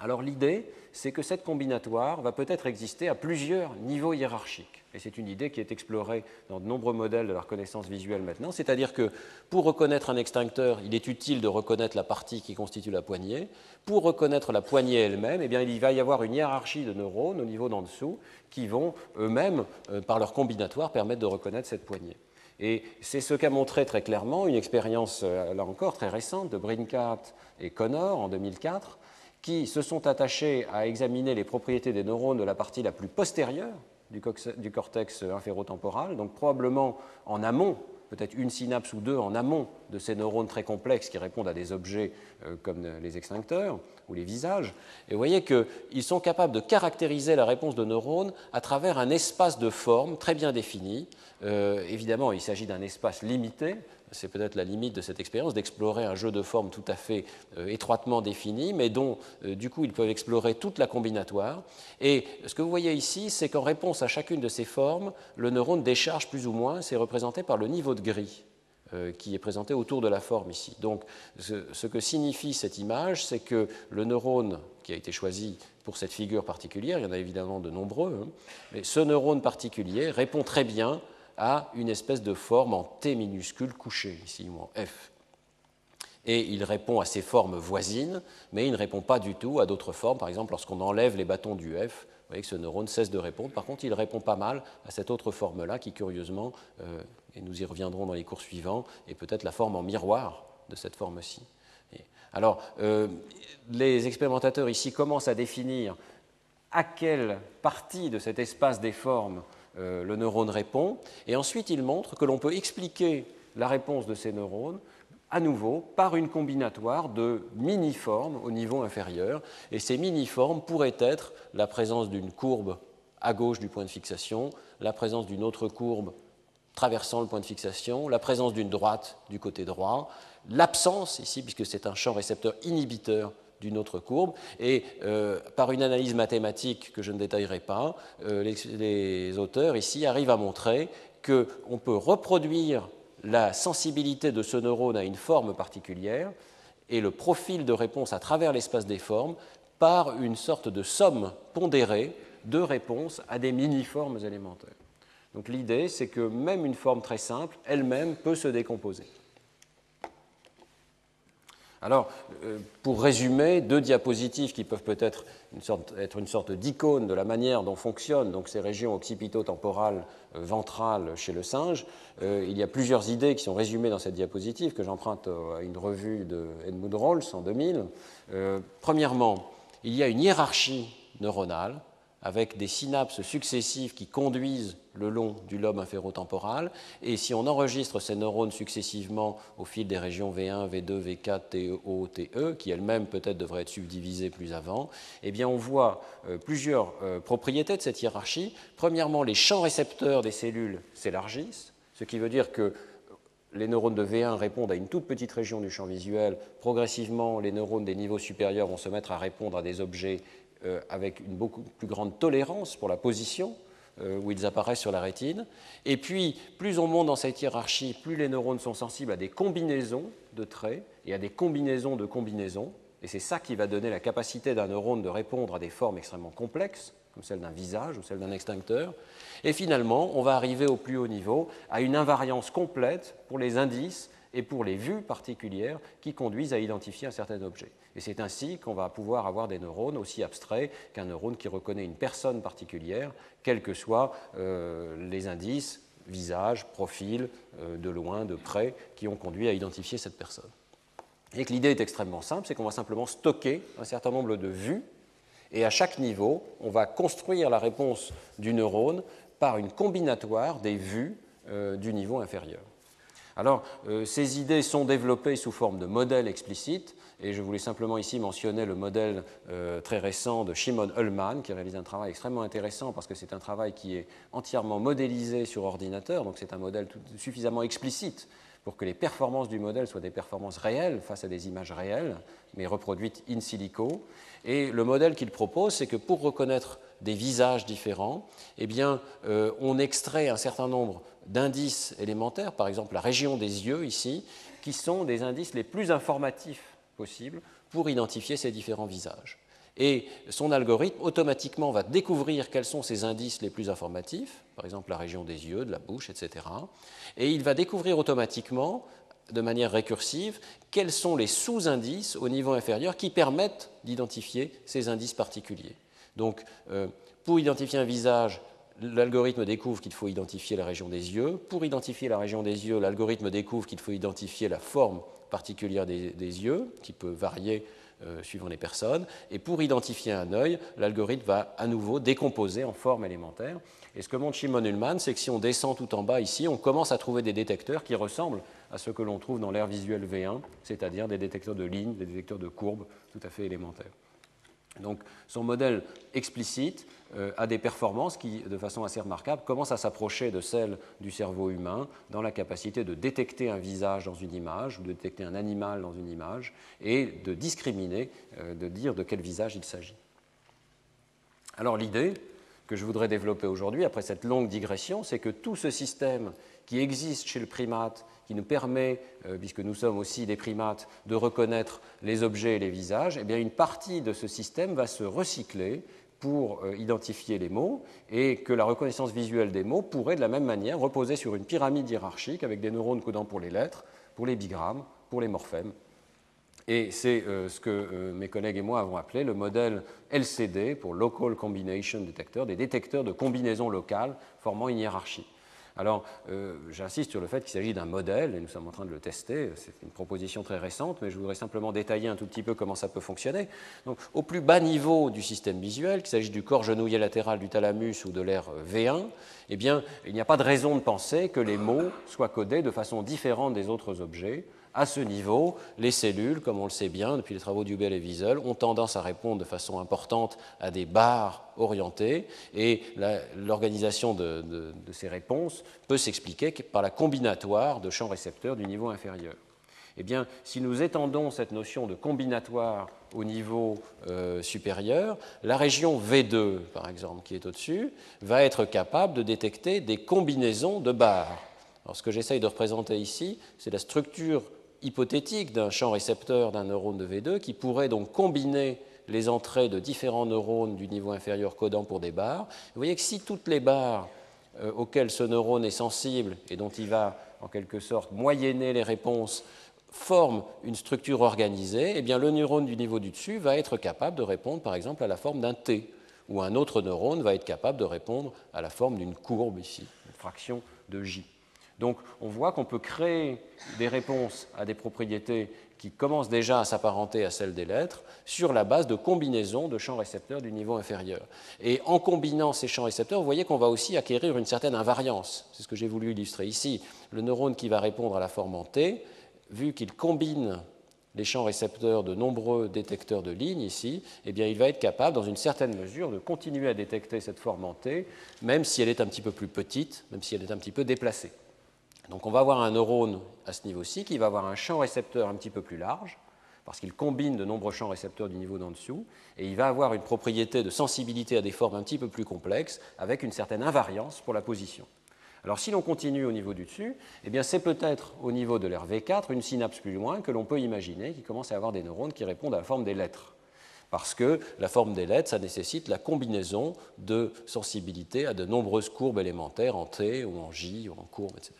Speaker 2: Alors l'idée, c'est que cette combinatoire va peut-être exister à plusieurs niveaux hiérarchiques. Et c'est une idée qui est explorée dans de nombreux modèles de la reconnaissance visuelle maintenant. C'est-à-dire que pour reconnaître un extincteur, il est utile de reconnaître la partie qui constitue la poignée. Pour reconnaître la poignée elle-même, eh bien, il va y avoir une hiérarchie de neurones au niveau d'en dessous qui vont eux-mêmes, euh, par leur combinatoire, permettre de reconnaître cette poignée. Et c'est ce qu'a montré très clairement une expérience, euh, là encore, très récente de Brinkat et Connor en 2004, qui se sont attachés à examiner les propriétés des neurones de la partie la plus postérieure du cortex inférotemporal, donc probablement en amont, peut-être une synapse ou deux en amont de ces neurones très complexes qui répondent à des objets euh, comme les extincteurs ou les visages. Et vous voyez qu'ils sont capables de caractériser la réponse de neurones à travers un espace de forme très bien défini. Euh, évidemment, il s'agit d'un espace limité, c'est peut-être la limite de cette expérience, d'explorer un jeu de formes tout à fait euh, étroitement défini, mais dont, euh, du coup, ils peuvent explorer toute la combinatoire. Et ce que vous voyez ici, c'est qu'en réponse à chacune de ces formes, le neurone décharge plus ou moins, c'est représenté par le niveau de gris euh, qui est présenté autour de la forme ici. Donc, ce, que signifie cette image, c'est que le neurone qui a été choisi pour cette figure particulière, il y en a évidemment de nombreux, hein, mais ce neurone particulier répond très bien à une espèce de forme en T minuscule couchée, ici, ou en F. Et il répond à ces formes voisines, mais il ne répond pas du tout à d'autres formes. Par exemple, lorsqu'on enlève les bâtons du F, vous voyez que ce neurone cesse de répondre. Par contre, il répond pas mal à cette autre forme-là, qui curieusement, euh, et nous y reviendrons dans les cours suivants, est peut-être la forme en miroir de cette forme-ci. Alors, euh, les expérimentateurs ici commencent à définir à quelle partie de cet espace des formes euh, le neurone répond, et ensuite il montre que l'on peut expliquer la réponse de ces neurones à nouveau par une combinatoire de mini-formes au niveau inférieur, et ces mini-formes pourraient être la présence d'une courbe à gauche du point de fixation, la présence d'une autre courbe traversant le point de fixation, la présence d'une droite du côté droit, l'absence ici, puisque c'est un champ récepteur inhibiteur d'une autre courbe. Et euh, par une analyse mathématique que je ne détaillerai pas, euh, les, auteurs ici arrivent à montrer qu'on peut reproduire la sensibilité de ce neurone à une forme particulière et le profil de réponse à travers l'espace des formes par une sorte de somme pondérée de réponses à des mini-formes élémentaires. Donc l'idée, c'est que même une forme très simple, elle-même, peut se décomposer. Alors, euh, pour résumer, deux diapositives qui peuvent peut-être être une sorte d'icône de la manière dont fonctionnent donc, ces régions occipito-temporales euh, ventrales chez le singe. Euh, il y a plusieurs idées qui sont résumées dans cette diapositive que j'emprunte à une revue de Edmund Rolls en 2000. premièrement, il y a une hiérarchie neuronale avec des synapses successives qui conduisent le long du lobe inférotemporal. Et si on enregistre ces neurones successivement au fil des régions V1, V2, V4, TO, TE, qui elles-mêmes peut-être devraient être subdivisées plus avant, eh bien on voit euh, plusieurs euh, propriétés de cette hiérarchie. Premièrement, les champs récepteurs des cellules s'élargissent, ce qui veut dire que les neurones de V1 répondent à une toute petite région du champ visuel. Progressivement, les neurones des niveaux supérieurs vont se mettre à répondre à des objets avec une beaucoup plus grande tolérance pour la position euh, où ils apparaissent sur la rétine. Et puis, plus on monte dans cette hiérarchie, plus les neurones sont sensibles à des combinaisons de traits et à des combinaisons de combinaisons. Et c'est ça qui va donner la capacité d'un neurone de répondre à des formes extrêmement complexes, comme celle d'un visage ou celle d'un extincteur. Et finalement, on va arriver au plus haut niveau à une invariance complète pour les indices et pour les vues particulières qui conduisent à identifier un certain objet. Et c'est ainsi qu'on va pouvoir avoir des neurones aussi abstraits qu'un neurone qui reconnaît une personne particulière, quels que soient euh, les indices, visage, profil, euh, de loin, de près, qui ont conduit à identifier cette personne. Et que l'idée est extrêmement simple, c'est qu'on va simplement stocker un certain nombre de vues, et à chaque niveau, on va construire la réponse du neurone par une combinatoire des vues euh, du niveau inférieur. Alors, euh, ces idées sont développées sous forme de modèles explicites, et je voulais simplement ici mentionner le modèle euh, très récent de Shimon Ullman, qui réalise un travail extrêmement intéressant parce que c'est un travail qui est entièrement modélisé sur ordinateur, donc c'est un modèle suffisamment explicite pour que les performances du modèle soient des performances réelles face à des images réelles, mais reproduites in silico. Et le modèle qu'il propose, c'est que pour reconnaître des visages différents, eh euh, on extrait un certain nombre d'indices élémentaires, par exemple la région des yeux ici, qui sont des indices les plus informatifs possibles pour identifier ces différents visages. Et son algorithme automatiquement va découvrir quels sont ces indices les plus informatifs, par exemple la région des yeux, de la bouche, etc. Et il va découvrir automatiquement, de manière récursive, quels sont les sous-indices au niveau inférieur qui permettent d'identifier ces indices particuliers. Donc, euh, pour identifier un visage, l'algorithme découvre qu'il faut identifier la région des yeux. Pour identifier la région des yeux, l'algorithme découvre qu'il faut identifier la forme particulière des, yeux, qui peut varier euh, suivant les personnes. Et pour identifier un œil, l'algorithme va à nouveau décomposer en forme élémentaire. Et ce que montre Shimon Ullman, c'est que si on descend tout en bas ici, on commence à trouver des détecteurs qui ressemblent à ce que l'on trouve dans l'air visuel V1, c'est-à-dire des détecteurs de lignes, des détecteurs de courbes tout à fait élémentaires. Donc son modèle explicite euh, a des performances qui, de façon assez remarquable, commencent à s'approcher de celles du cerveau humain dans la capacité de détecter un visage dans une image ou de détecter un animal dans une image et de discriminer, euh, de dire de quel visage il s'agit. Alors l'idée que je voudrais développer aujourd'hui, après cette longue digression, c'est que tout ce système qui existe chez le primate qui nous permet, euh, puisque nous sommes aussi des primates, de reconnaître les objets et les visages, eh bien une partie de ce système va se recycler pour euh, identifier les mots et que la reconnaissance visuelle des mots pourrait de la même manière reposer sur une pyramide hiérarchique avec des neurones codant pour les lettres, pour les bigrammes, pour les morphèmes. Et c'est euh, ce que mes collègues et moi avons appelé le modèle LCD pour Local Combination Detector, des détecteurs de combinaisons locales formant une hiérarchie. Alors, euh, j'insiste sur le fait qu'il s'agit d'un modèle, et nous sommes en train de le tester. C'est une proposition très récente, mais je voudrais simplement détailler un tout petit peu comment ça peut fonctionner. Donc, au plus bas niveau du système visuel, qu'il s'agisse du corps genouillé latéral du thalamus ou de l'air V1, eh bien, il n'y a pas de raison de penser que les mots soient codés de façon différente des autres objets à ce niveau, les cellules, comme on le sait bien depuis les travaux d'Hubel et Wiesel, ont tendance à répondre de façon importante à des barres orientées et l'organisation de, ces réponses peut s'expliquer par la combinatoire de champs récepteurs du niveau inférieur. Eh bien, si nous étendons cette notion de combinatoire au niveau euh, supérieur, la région V2, par exemple, qui est au-dessus, va être capable de détecter des combinaisons de barres. Alors, ce que j'essaye de représenter ici, c'est la structure hypothétique d'un champ récepteur d'un neurone de V2 qui pourrait donc combiner les entrées de différents neurones du niveau inférieur codant pour des barres. Vous voyez que si toutes les barres euh, auxquelles ce neurone est sensible et dont il va en quelque sorte moyenner les réponses forme une structure organisée, eh le neurone du niveau du dessus va être capable de répondre, par exemple, à la forme d'un T, ou un autre neurone va être capable de répondre à la forme d'une courbe ici, une fraction de J. Donc, on voit qu'on peut créer des réponses à des propriétés qui commencent déjà à s'apparenter à celles des lettres sur la base de combinaisons de champs récepteurs du niveau inférieur. Et en combinant ces champs récepteurs, vous voyez qu'on va aussi acquérir une certaine invariance. C'est ce que j'ai voulu illustrer ici. Le neurone qui va répondre à la forme en T, vu qu'il combine les champs récepteurs de nombreux détecteurs de lignes ici, eh bien, il va être capable, dans une certaine mesure, de continuer à détecter cette forme en T, même si elle est un petit peu plus petite, même si elle est un petit peu déplacée. Donc on va avoir un neurone à ce niveau-ci qui va avoir un champ récepteur un petit peu plus large, parce qu'il combine de nombreux champs récepteurs du niveau d'en dessous, et il va avoir une propriété de sensibilité à des formes un petit peu plus complexes, avec une certaine invariance pour la position. Alors si l'on continue au niveau du dessus, eh bien c'est peut-être au niveau de l'RV4 une synapse plus loin que l'on peut imaginer qui commence à avoir des neurones qui répondent à la forme des lettres. Parce que la forme des lettres, ça nécessite la combinaison de sensibilité à de nombreuses courbes élémentaires en T ou en J ou en courbe, etc.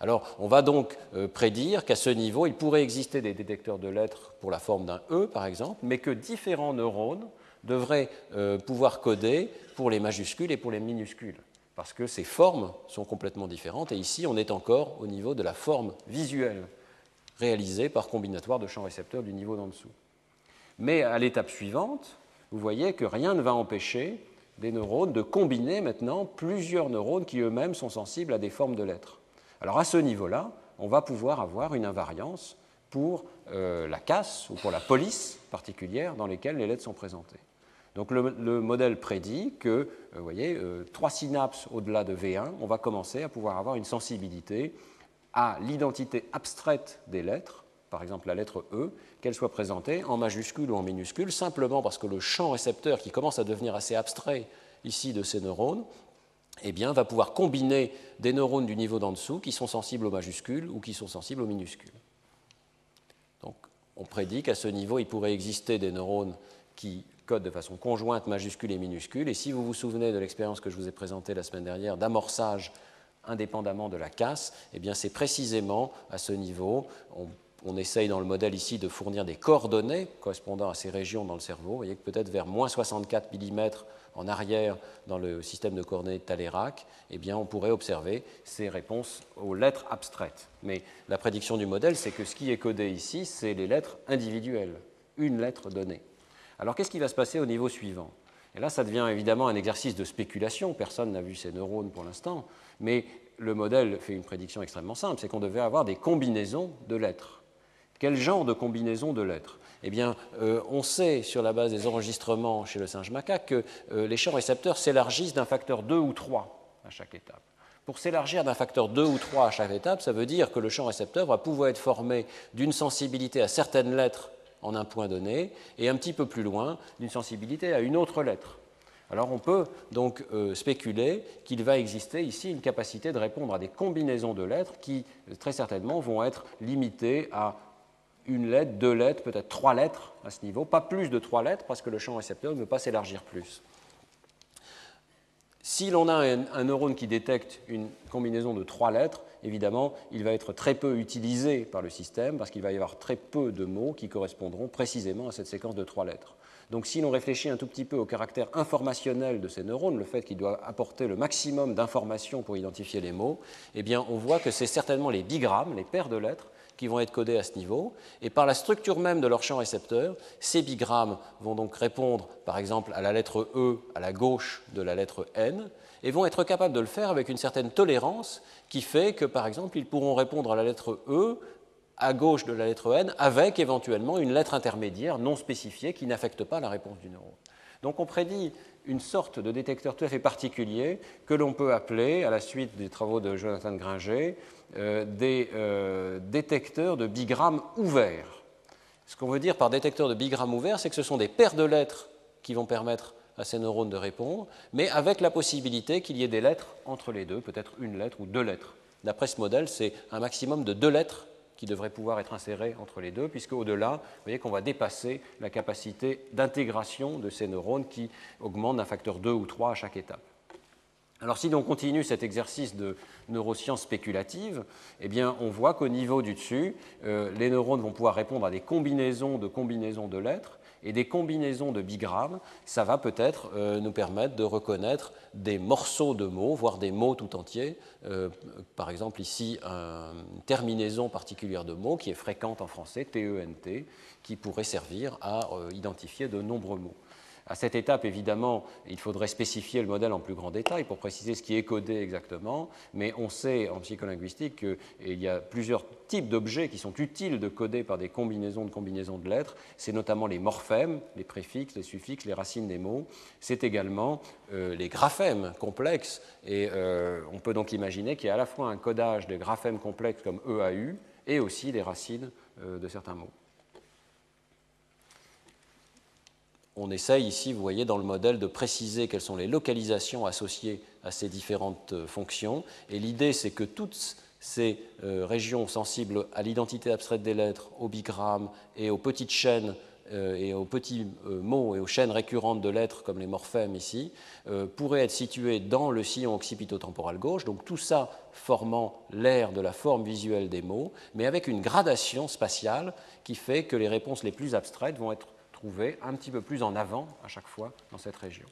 Speaker 2: Alors, on va donc euh, prédire qu'à ce niveau, il pourrait exister des détecteurs de lettres pour la forme d'un E, par exemple, mais que différents neurones devraient euh, pouvoir coder pour les majuscules et pour les minuscules, parce que ces formes sont complètement différentes, et ici, on est encore au niveau de la forme visuelle réalisée par combinatoire de champs récepteurs du niveau d'en dessous. Mais à l'étape suivante, vous voyez que rien ne va empêcher des neurones de combiner maintenant plusieurs neurones qui eux-mêmes sont sensibles à des formes de lettres. Alors à ce niveau-là, on va pouvoir avoir une invariance pour euh, la casse ou pour la police particulière dans lesquelles les lettres sont présentées. Donc le, modèle prédit que, euh, vous voyez, euh, trois synapses au-delà de V1, on va commencer à pouvoir avoir une sensibilité à l'identité abstraite des lettres, par exemple la lettre E, qu'elle soit présentée en majuscule ou en minuscule, simplement parce que le champ récepteur qui commence à devenir assez abstrait ici de ces neurones eh bien, va pouvoir combiner des neurones du niveau d'en dessous qui sont sensibles aux majuscules ou qui sont sensibles aux minuscules. Donc, on prédit qu'à ce niveau, il pourrait exister des neurones qui codent de façon conjointe majuscules et minuscules. Et si vous vous souvenez de l'expérience que je vous ai présentée la semaine dernière d'amorçage indépendamment de la casse, eh bien, c'est précisément à ce niveau, on, on, essaye dans le modèle ici de fournir des coordonnées correspondant à ces régions dans le cerveau. Vous voyez que peut-être vers moins 64 mm en arrière dans le système de coordonnées de Taleyrac, eh bien, on pourrait observer ces réponses aux lettres abstraites. Mais la prédiction du modèle, c'est que ce qui est codé ici, c'est les lettres individuelles, une lettre donnée. Alors, qu'est-ce qui va se passer au niveau suivant? Et là, ça devient évidemment un exercice de spéculation. Personne n'a vu ces neurones pour l'instant, mais le modèle fait une prédiction extrêmement simple, c'est qu'on devait avoir des combinaisons de lettres. Quel genre de combinaison de lettres? Eh bien, euh, on sait sur la base des enregistrements chez le singe macaque que euh, les champs récepteurs s'élargissent d'un facteur 2 ou 3 à chaque étape. Pour s'élargir d'un facteur 2 ou 3 à chaque étape, ça veut dire que le champ récepteur va pouvoir être formé d'une sensibilité à certaines lettres en un point donné et un petit peu plus loin d'une sensibilité à une autre lettre. Alors on peut donc euh, spéculer qu'il va exister ici une capacité de répondre à des combinaisons de lettres qui très certainement vont être limitées à une lettre, deux lettres, peut-être trois lettres à ce niveau, pas plus de trois lettres parce que le champ récepteur ne peut pas s'élargir plus. Si l'on a un, neurone qui détecte une combinaison de trois lettres, évidemment, il va être très peu utilisé par le système parce qu'il va y avoir très peu de mots qui correspondront précisément à cette séquence de trois lettres. Donc si l'on réfléchit un tout petit peu au caractère informationnel de ces neurones, le fait qu'il doit apporter le maximum d'informations pour identifier les mots, eh bien on voit que c'est certainement les bigrammes, les paires de lettres, qui vont être codés à ce niveau. Et par la structure même de leur champ récepteur, ces bigrammes vont donc répondre, par exemple, à la lettre E à la gauche de la lettre N, et vont être capables de le faire avec une certaine tolérance qui fait que, par exemple, ils pourront répondre à la lettre E à gauche de la lettre N avec éventuellement une lettre intermédiaire non spécifiée qui n'affecte pas la réponse du neurone. Donc on prédit une sorte de détecteur tout à fait particulier que l'on peut appeler, à la suite des travaux de Jonathan Gringer, euh, des euh, détecteurs de bigrammes ouverts. Ce qu'on veut dire par détecteur de bigrammes ouverts, c'est que ce sont des paires de lettres qui vont permettre à ces neurones de répondre, mais avec la possibilité qu'il y ait des lettres entre les deux, peut-être une lettre ou deux lettres. D'après ce modèle, c'est un maximum de deux lettres qui devraient pouvoir être insérées entre les deux, puisque au-delà, vous voyez qu'on va dépasser la capacité d'intégration de ces neurones qui augmente d'un facteur 2 ou 3 à chaque étape. Alors si l'on continue cet exercice de neurosciences spéculative, eh on voit qu'au niveau du dessus, euh, les neurones vont pouvoir répondre à des combinaisons de combinaisons de lettres et des combinaisons de bigrammes. Ça va peut-être euh, nous permettre de reconnaître des morceaux de mots, voire des mots tout entiers. Euh, par exemple, ici, une terminaison particulière de mots qui est fréquente en français, TENT, e qui pourrait servir à identifier de nombreux mots. À cette étape, évidemment, il faudrait spécifier le modèle en plus grand détail pour préciser ce qui est codé exactement, mais on sait en psycholinguistique qu'il y a plusieurs types d'objets qui sont utiles de coder par des combinaisons de combinaisons de lettres. C'est notamment les morphèmes, les préfixes, les suffixes, les racines des mots. C'est également euh, les graphèmes complexes. Et euh, on peut donc imaginer qu'il y a à la fois un codage de graphèmes complexes comme EAU et aussi des racines euh, de certains mots. On essaye ici, vous voyez, dans le modèle, de préciser quelles sont les localisations associées à ces différentes euh, fonctions. Et l'idée, c'est que toutes ces euh, régions sensibles à l'identité abstraite des lettres, au bigramme et aux petites chaînes euh, et aux petits mots et aux chaînes récurrentes de lettres, comme les morphèmes ici, pourraient être situées dans le sillon occipitotemporal gauche. Donc tout ça formant l'aire de la forme visuelle des mots, mais avec une gradation spatiale qui fait que les réponses les plus abstraites vont être un petit peu plus en avant à chaque fois dans cette région.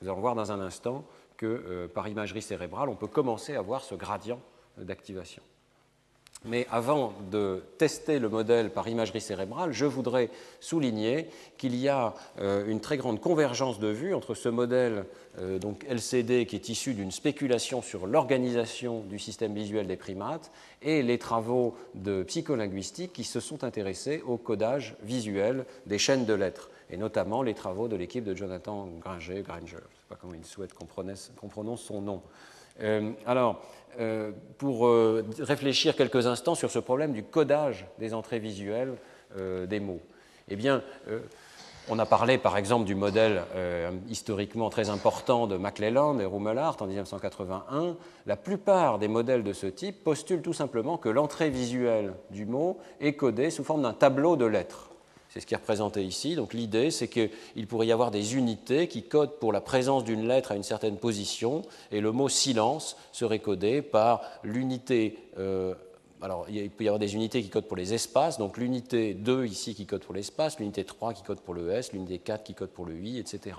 Speaker 2: Nous allons voir dans un instant que euh, par imagerie cérébrale, on peut commencer à voir ce gradient d'activation. Mais avant de tester le modèle par imagerie cérébrale, je voudrais souligner qu'il y a euh, une très grande convergence de vues entre ce modèle euh, donc LCD qui est issu d'une spéculation sur l'organisation du système visuel des primates et les travaux de psycholinguistique qui se sont intéressés au codage visuel des chaînes de lettres et notamment les travaux de l'équipe de Jonathan Granger, Granger, je ne sais pas comment il souhaite qu'on prononce son nom. Euh, alors, euh, pour réfléchir quelques instants sur ce problème du codage des entrées visuelles des mots, eh bien, on a parlé par exemple du modèle historiquement très important de McClelland et Rumelart en 1981. La plupart des modèles de ce type postulent tout simplement que l'entrée visuelle du mot est codée sous forme d'un tableau de lettres. C'est ce qui est représenté ici. Donc l'idée, c'est qu'il pourrait y avoir des unités qui codent pour la présence d'une lettre à une certaine position, et le mot silence serait codé par l'unité. Euh, alors, il peut y avoir des unités qui codent pour les espaces, donc l'unité 2 ici qui code pour l'espace, l'unité 3 qui code pour le S, l'unité 4 qui code pour le I, etc.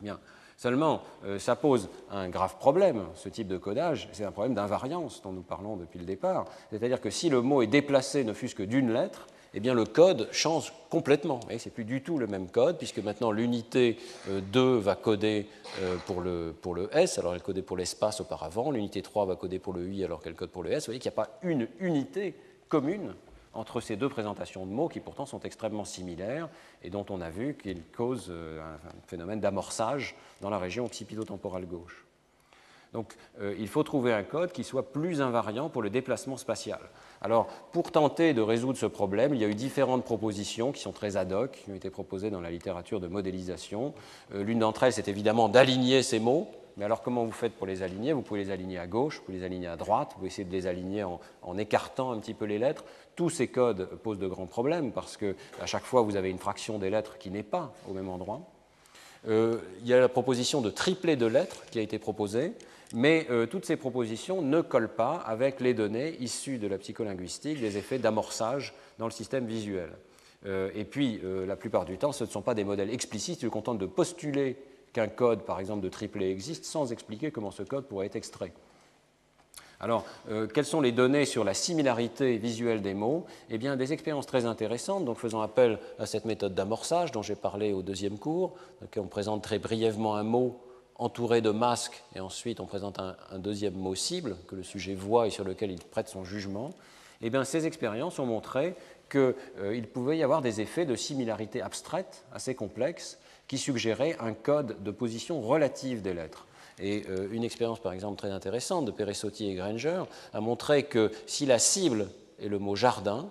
Speaker 2: Bien. Seulement, euh, ça pose un grave problème, ce type de codage, c'est un problème d'invariance dont nous parlons depuis le départ. C'est-à-dire que si le mot est déplacé ne fût-ce que d'une lettre, eh le code change complètement. Ce n'est plus du tout le même code, puisque maintenant l'unité 2 euh, va coder euh, pour le, pour le S, alors elle codait pour l'espace auparavant, l'unité 3 va coder pour le I alors qu'elle code pour le S. Vous voyez qu'il n'y a pas une unité commune entre ces deux présentations de mots qui pourtant sont extrêmement similaires et dont on a vu qu'ils causent euh, un phénomène d'amorçage dans la région occipito-temporale gauche. Donc il faut trouver un code qui soit plus invariant pour le déplacement spatial. Alors, pour tenter de résoudre ce problème, il y a eu différentes propositions qui sont très ad hoc, qui ont été proposées dans la littérature de modélisation. Euh, l'une d'entre elles, c'est évidemment d'aligner ces mots. Mais alors, comment vous faites pour les aligner? Vous pouvez les aligner à gauche, vous pouvez les aligner à droite, vous pouvez essayer de les aligner en, écartant un petit peu les lettres. Tous ces codes posent de grands problèmes parce que à chaque fois, vous avez une fraction des lettres qui n'est pas au même endroit. Euh, il y a la proposition de tripler de lettres qui a été proposée. Mais euh, toutes ces propositions ne collent pas avec les données issues de la psycholinguistique des effets d'amorçage dans le système visuel. Euh, et puis, euh, la plupart du temps, ce ne sont pas des modèles explicites. Ils se contentent de postuler qu'un code, par exemple, de triplet existe sans expliquer comment ce code pourrait être extrait. Alors, quelles sont les données sur la similarité visuelle des mots? Eh bien, des expériences très intéressantes, donc faisant appel à cette méthode d'amorçage dont j'ai parlé au deuxième cours. on présente très brièvement un mot entouré de masques, et ensuite on présente un, deuxième mot cible que le sujet voit et sur lequel il prête son jugement, eh bien, ces expériences ont montré qu'il euh, pouvait y avoir des effets de similarité abstraite assez complexes qui suggéraient un code de position relative des lettres. Et euh, une expérience, par exemple, très intéressante de Peressotti et Granger a montré que si la cible est le mot jardin,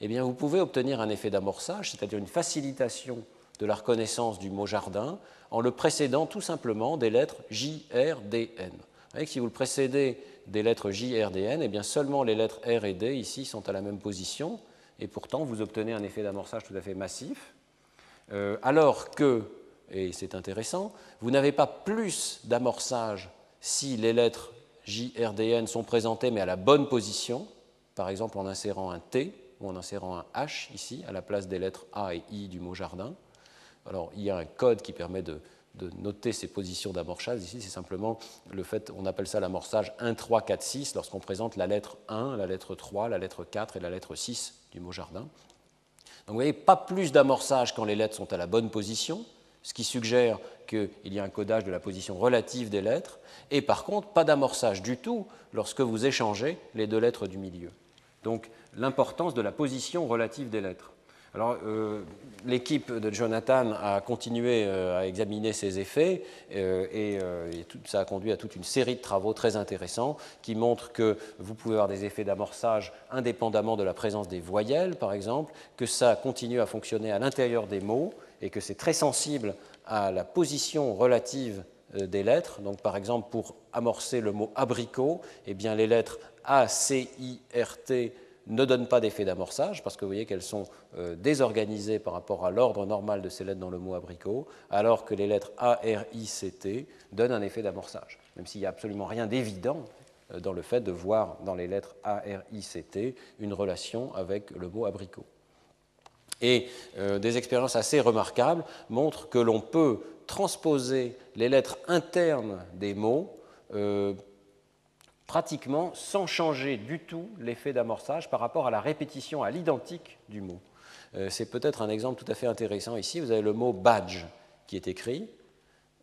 Speaker 2: eh bien, vous pouvez obtenir un effet d'amorçage, c'est-à-dire une facilitation de la reconnaissance du mot jardin en le précédant tout simplement des lettres J, R, D, N. Vous si vous le précédez des lettres J, R, D, N, eh bien seulement les lettres R et D ici sont à la même position, et pourtant vous obtenez un effet d'amorçage tout à fait massif, euh, alors que, et c'est intéressant, vous n'avez pas plus d'amorçage si les lettres J, R, D, N sont présentées mais à la bonne position, par exemple en insérant un T ou en insérant un H ici à la place des lettres A et I du mot jardin. Alors il y a un code qui permet de, noter ces positions d'amorçage. Ici, c'est simplement le fait, on appelle ça l'amorçage 1, 3, 4, 6 lorsqu'on présente la lettre 1, la lettre 3, la lettre 4 et la lettre 6 du mot jardin. Donc vous voyez, pas plus d'amorçage quand les lettres sont à la bonne position, ce qui suggère qu'il y a un codage de la position relative des lettres, et par contre, pas d'amorçage du tout lorsque vous échangez les deux lettres du milieu. Donc l'importance de la position relative des lettres. Alors, euh, l'équipe de Jonathan a continué euh, à examiner ces effets euh, et, ça a conduit à toute une série de travaux très intéressants qui montrent que vous pouvez avoir des effets d'amorçage indépendamment de la présence des voyelles, par exemple, que ça continue à fonctionner à l'intérieur des mots et que c'est très sensible à la position relative des lettres. Donc, par exemple, pour amorcer le mot abricot, eh bien, les lettres A, C, I, R, T ne donnent pas d'effet d'amorçage, parce que vous voyez qu'elles sont euh, désorganisées par rapport à l'ordre normal de ces lettres dans le mot abricot, alors que les lettres A, R, I, C, T donnent un effet d'amorçage, même s'il n'y a absolument rien d'évident euh, dans le fait de voir dans les lettres A, R, I, C, T une relation avec le mot abricot. Et euh, des expériences assez remarquables montrent que l'on peut transposer les lettres internes des mots pratiquement sans changer du tout l'effet d'amorçage par rapport à la répétition à l'identique du mot. Euh, c'est peut-être un exemple tout à fait intéressant ici. Vous avez le mot badge qui est écrit.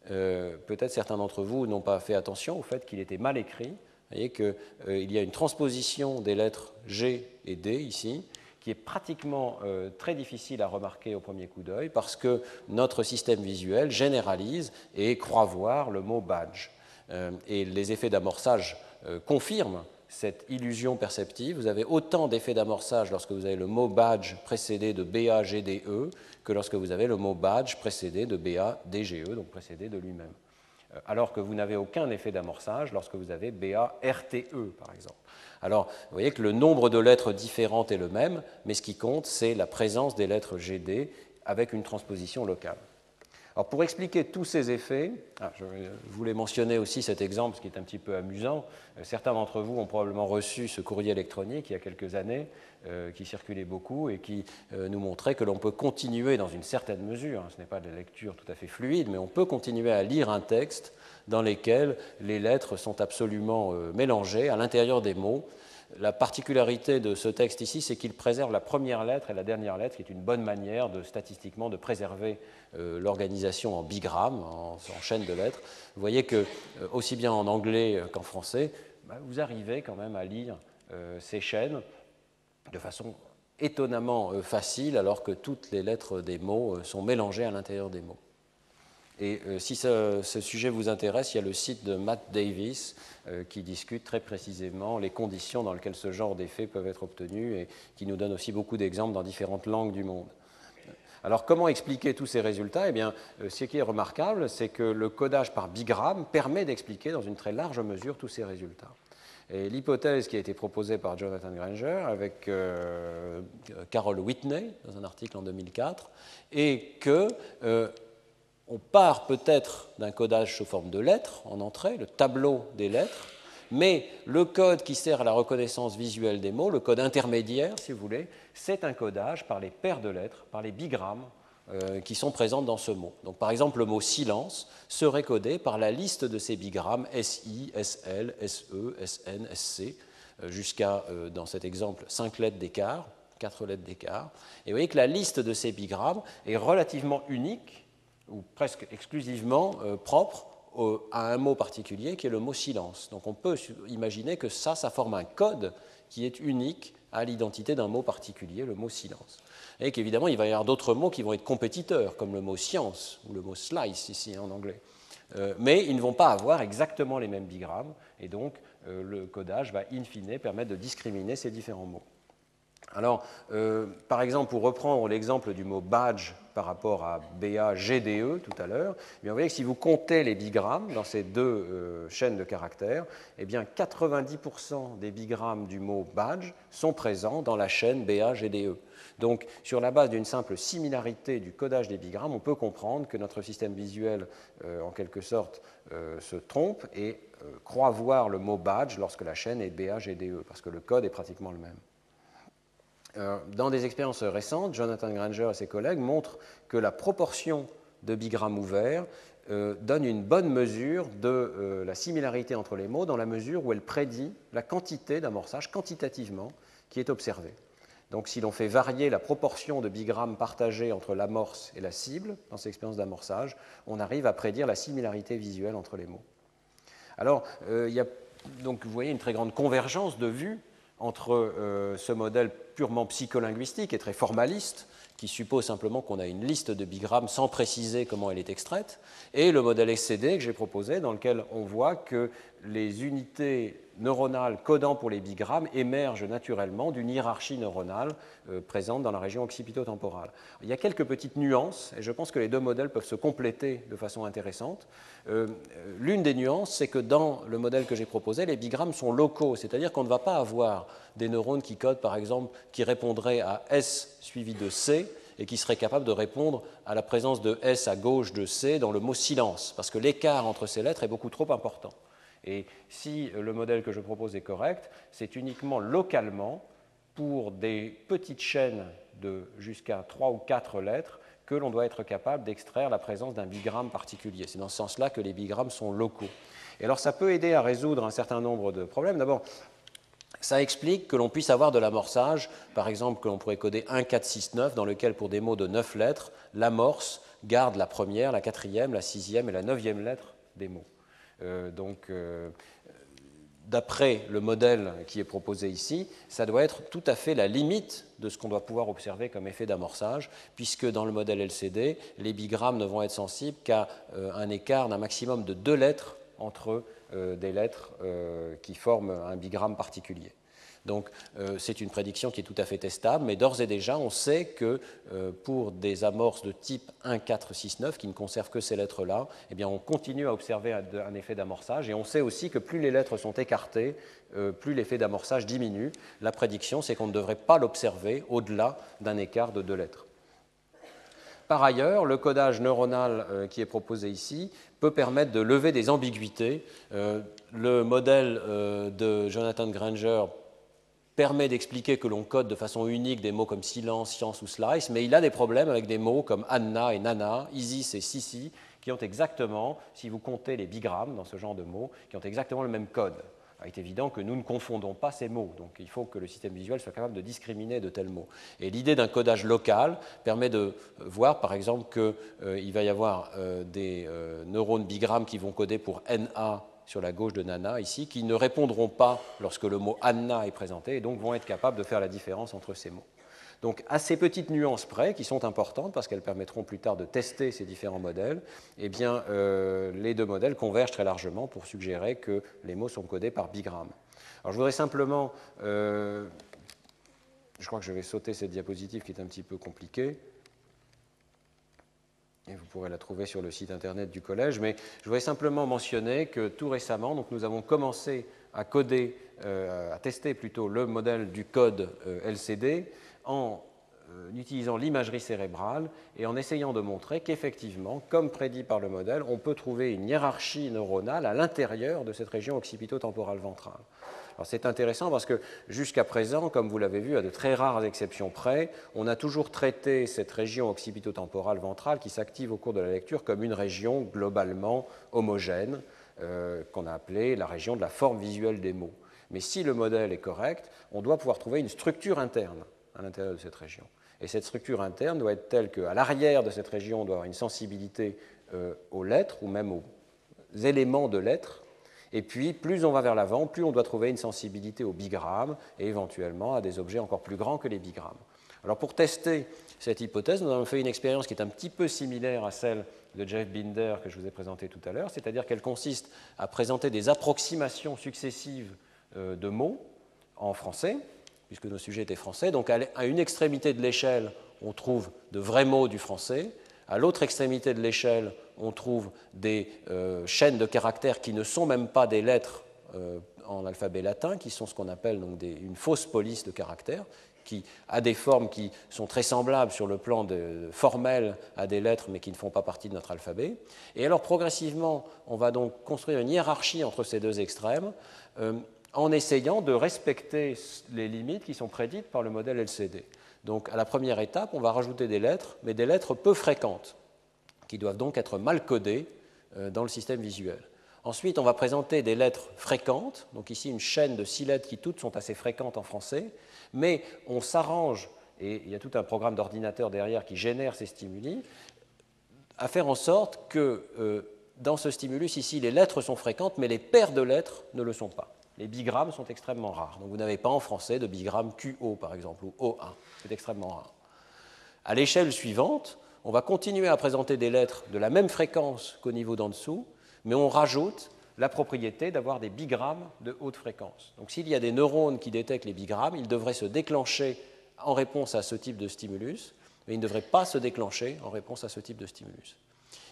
Speaker 2: Euh, peut-être certains d'entre vous n'ont pas fait attention au fait qu'il était mal écrit. Vous voyez qu'il euh, y a une transposition des lettres G et D ici, qui est pratiquement très difficile à remarquer au premier coup d'œil parce que notre système visuel généralise et croit voir le mot badge. et les effets d'amorçage euh, confirme cette illusion perceptive. Vous avez autant d'effets d'amorçage lorsque vous avez le mot badge précédé de BAGDE que lorsque vous avez le mot badge précédé de BADGE, donc précédé de lui-même. Euh, alors que vous n'avez aucun effet d'amorçage lorsque vous avez BARTE, par exemple. Alors, vous voyez que le nombre de lettres différentes est le même, mais ce qui compte, c'est la présence des lettres GD avec une transposition locale pour expliquer tous ces effets, ah, je voulais mentionner aussi cet exemple, ce qui est un petit peu amusant. Euh, certains d'entre vous ont probablement reçu ce courrier électronique il y a quelques années, euh, qui circulait beaucoup et qui euh, nous montrait que l'on peut continuer dans une certaine mesure, hein, ce n'est pas de lecture tout à fait fluide, mais on peut continuer à lire un texte dans lequel les lettres sont absolument mélangées à l'intérieur des mots la particularité de ce texte ici, c'est qu'il préserve la première lettre et la dernière lettre, qui est une bonne manière de statistiquement de préserver euh, l'organisation en bigrammes, en, chaîne de lettres. Vous voyez que, euh, aussi bien en anglais euh, qu'en français, bah, vous arrivez quand même à lire ces chaînes de façon étonnamment facile, alors que toutes les lettres des mots sont mélangées à l'intérieur des mots. Et euh, si ce, sujet vous intéresse, il y a le site de Matt Davis euh, qui discute très précisément les conditions dans lesquelles ce genre d'effets peuvent être obtenus et qui nous donne aussi beaucoup d'exemples dans différentes langues du monde. Alors comment expliquer tous ces résultats? Eh bien, euh, ce qui est remarquable, c'est que le codage par bigramme permet d'expliquer dans une très large mesure tous ces résultats. Et l'hypothèse qui a été proposée par Jonathan Granger avec Carol Whitney dans un article en 2004 est que on part peut-être d'un codage sous forme de lettres en entrée, le tableau des lettres, mais le code qui sert à la reconnaissance visuelle des mots, le code intermédiaire, si vous voulez, c'est un codage par les paires de lettres, par les bigrammes euh, qui sont présentes dans ce mot. Donc, par exemple, le mot silence serait codé par la liste de ces bigrammes SI, SL, SE, SN, SC, euh, jusqu'à, euh, dans cet exemple, 5 lettres d'écart, 4 lettres d'écart. Et vous voyez que la liste de ces bigrammes est relativement unique ou presque exclusivement euh, propre à un mot particulier qui est le mot silence. Donc on peut imaginer que ça, ça forme un code qui est unique à l'identité d'un mot particulier, le mot silence. Et qu'évidemment, il va y avoir d'autres mots qui vont être compétiteurs, comme le mot science ou le mot slice ici en anglais. Euh, mais ils ne vont pas avoir exactement les mêmes bigrammes, et donc euh, le codage va in fine permettre de discriminer ces différents mots. Alors, euh, par exemple, pour reprendre l'exemple du mot badge par rapport à BA-GDE tout à l'heure, eh vous voyez que si vous comptez les bigrammes dans ces deux euh, chaînes de caractères, eh bien 90% des bigrammes du mot badge sont présents dans la chaîne BA-GDE. Donc, sur la base d'une simple similarité du codage des bigrammes, on peut comprendre que notre système visuel, euh, en quelque sorte, se trompe et croit voir le mot badge lorsque la chaîne est BA-GDE, parce que le code est pratiquement le même. Euh, dans des expériences récentes, Jonathan Granger et ses collègues montrent que la proportion de bigrammes ouverts euh, donne une bonne mesure de euh, la similarité entre les mots dans la mesure où elle prédit la quantité d'amorçage quantitativement qui est observée. Donc si l'on fait varier la proportion de bigrammes partagés entre l'amorce et la cible dans ces expériences d'amorçage, on arrive à prédire la similarité visuelle entre les mots. Alors, donc, vous voyez une très grande convergence de vues entre ce modèle purement psycholinguistique et très formaliste, qui suppose simplement qu'on a une liste de bigrammes sans préciser comment elle est extraite, et le modèle SCD que j'ai proposé, dans lequel on voit que les unités neuronales codant pour les bigrammes émergent naturellement d'une hiérarchie neuronale euh, présente dans la région occipito-temporale. Il y a quelques petites nuances, et je pense que les deux modèles peuvent se compléter de façon intéressante. Euh, l'une des nuances, c'est que dans le modèle que j'ai proposé, les bigrammes sont locaux, c'est-à-dire qu'on ne va pas avoir des neurones qui codent, par exemple, qui répondraient à S suivi de C, et qui seraient capables de répondre à la présence de S à gauche de C dans le mot silence, parce que l'écart entre ces lettres est beaucoup trop important. Et si le modèle que je propose est correct, c'est uniquement localement, pour des petites chaînes de jusqu'à 3 ou 4 lettres, que l'on doit être capable d'extraire la présence d'un bigramme particulier. C'est dans ce sens-là que les bigrammes sont locaux. Et alors ça peut aider à résoudre un certain nombre de problèmes. D'abord, ça explique que l'on puisse avoir de l'amorçage, par exemple que l'on pourrait coder 1, 4, 6, 9, dans lequel pour des mots de 9 lettres, l'amorce garde la première, la quatrième, la sixième et la neuvième lettre des mots. Euh, donc, euh, d'après le modèle qui est proposé ici, ça doit être tout à fait la limite de ce qu'on doit pouvoir observer comme effet d'amorçage, puisque dans le modèle LCD, les bigrammes ne vont être sensibles qu'à euh, un écart d'un maximum de deux lettres entre des lettres qui forment un bigramme particulier. Donc euh, c'est une prédiction qui est tout à fait testable, mais d'ores et déjà, on sait que euh, pour des amorces de type 1, 4, 6, 9, qui ne conservent que ces lettres-là, eh on continue à observer un, effet d'amorçage, et on sait aussi que plus les lettres sont écartées, euh, plus l'effet d'amorçage diminue. La prédiction, c'est qu'on ne devrait pas l'observer au-delà d'un écart de deux lettres. Par ailleurs, le codage neuronal qui est proposé ici peut permettre de lever des ambiguïtés. le modèle de Jonathan Granger permet d'expliquer que l'on code de façon unique des mots comme silence, science ou slice, mais il a des problèmes avec des mots comme Anna et Nana, Isis et Sissi, qui ont exactement, si vous comptez les bigrammes dans ce genre de mots, qui ont exactement le même code. Il est évident que nous ne confondons pas ces mots, donc il faut que le système visuel soit capable de discriminer de tels mots. Et l'idée d'un codage local permet de voir, par exemple, qu'il euh, va y avoir euh, des euh, neurones bigrammes qui vont coder pour NA sur la gauche de Nana ici, qui ne répondront pas lorsque le mot Anna est présenté et donc vont être capables de faire la différence entre ces mots. Donc à ces petites nuances près, qui sont importantes parce qu'elles permettront plus tard de tester ces différents modèles, eh euh, les deux modèles convergent très largement pour suggérer que les mots sont codés par bigramme. Alors je voudrais simplement, euh, je crois que je vais sauter cette diapositive qui est un petit peu compliquée vous pourrez la trouver sur le site internet du collège. Mais je voudrais simplement mentionner que tout récemment, donc nous avons commencé à coder, euh, à tester plutôt le modèle du code euh, LCD en euh, utilisant l'imagerie cérébrale et en essayant de montrer qu'effectivement, comme prédit par le modèle, on peut trouver une hiérarchie neuronale à l'intérieur de cette région occipito-temporale ventrale c'est intéressant parce que jusqu'à présent, comme vous l'avez vu, à de très rares exceptions près, on a toujours traité cette région occipito-temporale ventrale qui s'active au cours de la lecture comme une région globalement homogène, euh, qu'on a appelée la région de la forme visuelle des mots. Mais si le modèle est correct, on doit pouvoir trouver une structure interne à l'intérieur de cette région. Et cette structure interne doit être telle qu'à l'arrière de cette région, on doit avoir une sensibilité euh, aux lettres ou même aux éléments de lettres et puis, plus on va vers l'avant, plus on doit trouver une sensibilité au bigramme et éventuellement à des objets encore plus grands que les bigrammes. Alors, pour tester cette hypothèse, nous avons fait une expérience qui est un petit peu similaire à celle de Jeff Binder que je vous ai présentée tout à l'heure, c'est-à-dire qu'elle consiste à présenter des approximations successives euh, de mots en français puisque nos sujets étaient français. Donc à une extrémité de l'échelle, on trouve de vrais mots du français. À l'autre extrémité de l'échelle, on trouve des euh, chaînes de caractères qui ne sont même pas des lettres euh, en alphabet latin, qui sont ce qu'on appelle donc une fausse police de caractères, qui a des formes qui sont très semblables sur le plan formel à des lettres, mais qui ne font pas partie de notre alphabet. Et alors progressivement, on va donc construire une hiérarchie entre ces deux extrêmes, euh, en essayant de respecter les limites qui sont prédites par le modèle LCD. Donc à la première étape, on va rajouter des lettres, mais des lettres peu fréquentes, qui doivent donc être mal codées euh, dans le système visuel. Ensuite, on va présenter des lettres fréquentes, donc ici une chaîne de six lettres qui toutes sont assez fréquentes en français, mais on s'arrange, et il y a tout un programme d'ordinateur derrière qui génère ces stimuli, à faire en sorte que euh, dans ce stimulus, ici, les lettres sont fréquentes, mais les paires de lettres ne le sont pas. Les bigrammes sont extrêmement rares. Donc vous n'avez pas en français de bigramme QO, par exemple, ou O1. C'est extrêmement rare. À l'échelle suivante, on va continuer à présenter des lettres de la même fréquence qu'au niveau d'en dessous, mais on rajoute la propriété d'avoir des bigrammes de haute fréquence. Donc s'il y a des neurones qui détectent les bigrammes, ils devraient se déclencher en réponse à ce type de stimulus, mais ils ne devraient pas se déclencher en réponse à ce type de stimulus.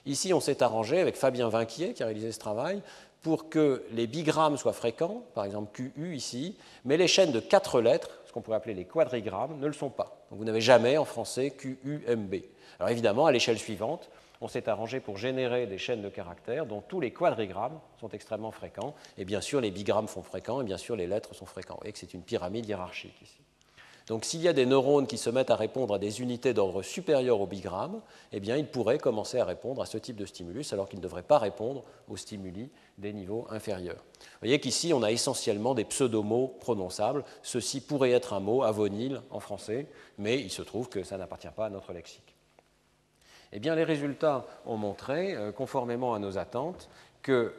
Speaker 2: Ici, on s'est arrangé avec Fabien Vinquier, qui a réalisé ce travail, pour que les bigrammes soient fréquents, par exemple QU ici, mais les chaînes de quatre lettres, ce qu'on pourrait appeler les quadrigrammes, ne le sont pas. Donc vous n'avez jamais en français QUMB. Alors évidemment, à l'échelle suivante, on s'est arrangé pour générer des chaînes de caractères dont tous les quadrigrammes sont extrêmement fréquents, et bien sûr les bigrammes sont fréquents, et bien sûr les lettres sont fréquents. Vous voyez que c'est une pyramide hiérarchique ici. Donc s'il y a des neurones qui se mettent à répondre à des unités d'ordre supérieur au bigramme, eh bien ils pourraient commencer à répondre à ce type de stimulus alors qu'ils ne devraient pas répondre aux stimuli des niveaux inférieurs. Vous voyez qu'ici on a essentiellement des pseudomots prononçables. Ceci pourrait être un mot avonyle en français, mais il se trouve que ça n'appartient pas à notre lexique. Eh bien, les résultats ont montré, euh, conformément à nos attentes, que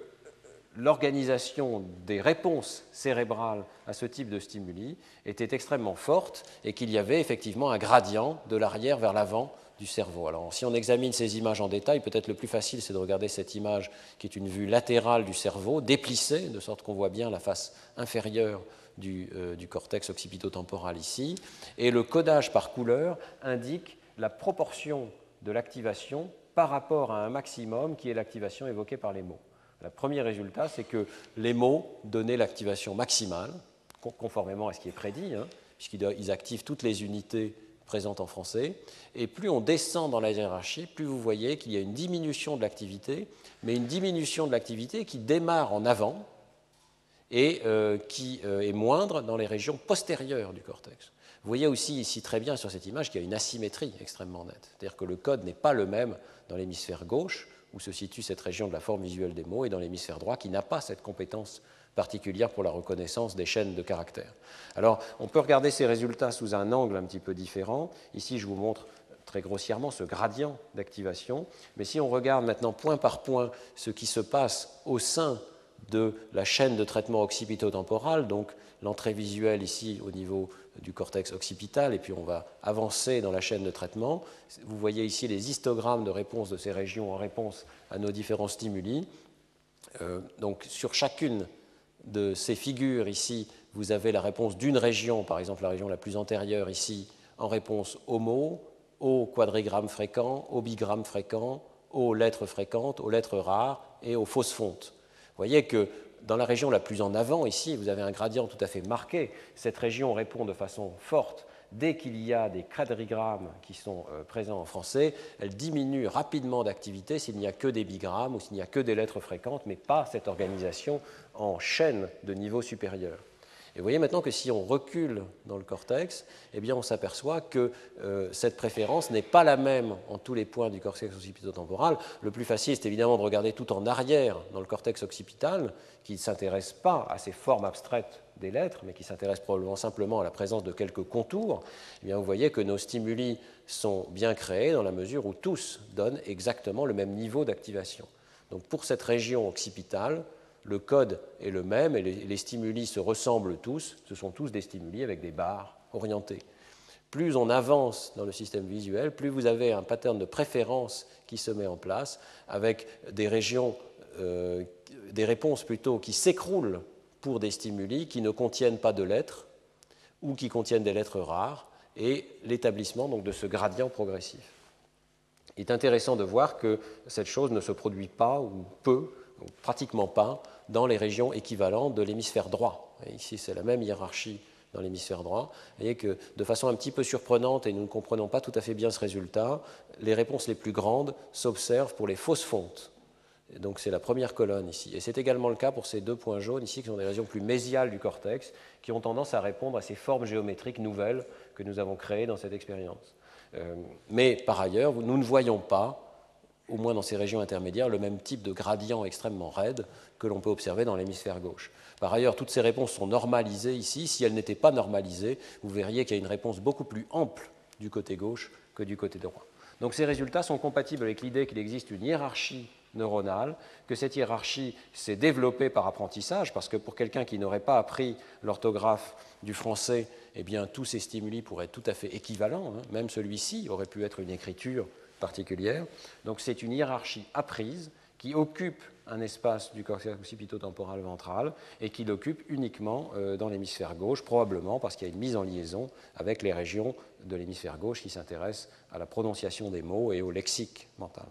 Speaker 2: l'organisation des réponses cérébrales à ce type de stimuli était extrêmement forte et qu'il y avait effectivement un gradient de l'arrière vers l'avant du cerveau. Alors, si on examine ces images en détail, peut-être le plus facile, c'est de regarder cette image qui est une vue latérale du cerveau, déplissée, de sorte qu'on voit bien la face inférieure du, euh, cortex occipitotemporal ici. Et le codage par couleur indique la proportion de l'activation par rapport à un maximum qui est l'activation évoquée par les mots. Le premier résultat, c'est que les mots donnaient l'activation maximale, conformément à ce qui est prédit, hein, puisqu'ils activent toutes les unités présentes en français. Et plus on descend dans la hiérarchie, plus vous voyez qu'il y a une diminution de l'activité, mais une diminution de l'activité qui démarre en avant et euh, qui euh, est moindre dans les régions postérieures du cortex. Vous voyez aussi ici très bien sur cette image qu'il y a une asymétrie extrêmement nette. C'est-à-dire que le code n'est pas le même dans l'hémisphère gauche, où se situe cette région de la forme visuelle des mots, et dans l'hémisphère droit, qui n'a pas cette compétence particulière pour la reconnaissance des chaînes de caractères. Alors, on peut regarder ces résultats sous un angle un petit peu différent. Ici, je vous montre très grossièrement ce gradient d'activation. Mais si on regarde maintenant point par point ce qui se passe au sein de la chaîne de traitement occipito-temporal, donc l'entrée visuelle ici au niveau du cortex occipital, et puis on va avancer dans la chaîne de traitement. Vous voyez ici les histogrammes de réponse de ces régions en réponse à nos différents stimuli. Euh, donc sur chacune de ces figures ici, vous avez la réponse d'une région, par exemple la région la plus antérieure ici, en réponse au mot, au quadrigramme fréquent, au bigramme fréquent, aux lettres fréquentes, aux lettres rares et aux fausses fontes. Vous voyez que dans la région la plus en avant, ici, vous avez un gradient tout à fait marqué. Cette région répond de façon forte. Dès qu'il y a des quadrigrammes qui sont euh, présents en français, elle diminue rapidement d'activité s'il n'y a que des bigrammes ou s'il n'y a que des lettres fréquentes, mais pas cette organisation en chaîne de niveau supérieur. Et vous voyez maintenant que si on recule dans le cortex, eh bien on s'aperçoit que euh, cette préférence n'est pas la même en tous les points du cortex occipitotemporal. Le plus facile, c'est évidemment de regarder tout en arrière dans le cortex occipital, qui ne s'intéresse pas à ces formes abstraites des lettres, mais qui s'intéresse probablement simplement à la présence de quelques contours. Eh bien vous voyez que nos stimuli sont bien créés dans la mesure où tous donnent exactement le même niveau d'activation. Donc pour cette région occipitale, le code est le même et les, stimuli se ressemblent tous. Ce sont tous des stimuli avec des barres orientées. Plus on avance dans le système visuel, plus vous avez un pattern de préférence qui se met en place avec des régions, euh, des réponses plutôt qui s'écroulent pour des stimuli qui ne contiennent pas de lettres ou qui contiennent des lettres rares, et l'établissement de ce gradient progressif. Il est intéressant de voir que cette chose ne se produit pas ou peu, pratiquement pas, dans les régions équivalentes de l'hémisphère droit. ici, c'est la même hiérarchie dans l'hémisphère droit. Vous voyez que de façon un petit peu surprenante, et nous ne comprenons pas tout à fait bien ce résultat, les réponses les plus grandes s'observent pour les fausses fontes. donc c'est la première colonne ici. Et c'est également le cas pour ces deux points jaunes ici, qui sont des régions plus mésiales du cortex, qui ont tendance à répondre à ces formes géométriques nouvelles que nous avons créées dans cette expérience. Euh, mais par ailleurs, nous ne voyons pas au moins dans ces régions intermédiaires, le même type de gradient extrêmement raide que l'on peut observer dans l'hémisphère gauche. Par ailleurs, toutes ces réponses sont normalisées ici. Si elles n'étaient pas normalisées, vous verriez qu'il y a une réponse beaucoup plus ample du côté gauche que du côté droit. Donc ces résultats sont compatibles avec l'idée qu'il existe une hiérarchie neuronale, que cette hiérarchie s'est développée par apprentissage, parce que pour quelqu'un qui n'aurait pas appris l'orthographe du français, eh bien, tous ces stimuli pourraient être tout à fait équivalents. Hein. Même celui-ci aurait pu être une écriture particulière. Donc c'est une hiérarchie apprise qui occupe un espace du cortex occipito-temporal ventral et qui l'occupe uniquement euh, dans l'hémisphère gauche, probablement parce qu'il y a une mise en liaison avec les régions de l'hémisphère gauche qui s'intéressent à la prononciation des mots et au lexique mental.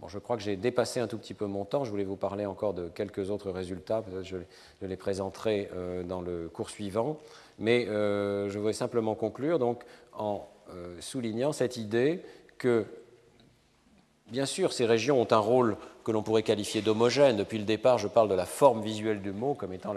Speaker 2: Bon, je crois que j'ai dépassé un tout petit peu mon temps. Je voulais vous parler encore de quelques autres résultats. Je, les présenterai euh, dans le cours suivant. Mais euh, je voudrais simplement conclure donc, en soulignant cette idée que, bien sûr, ces régions ont un rôle que l'on pourrait qualifier d'homogène. Depuis le départ, je parle de la forme visuelle du mot comme étant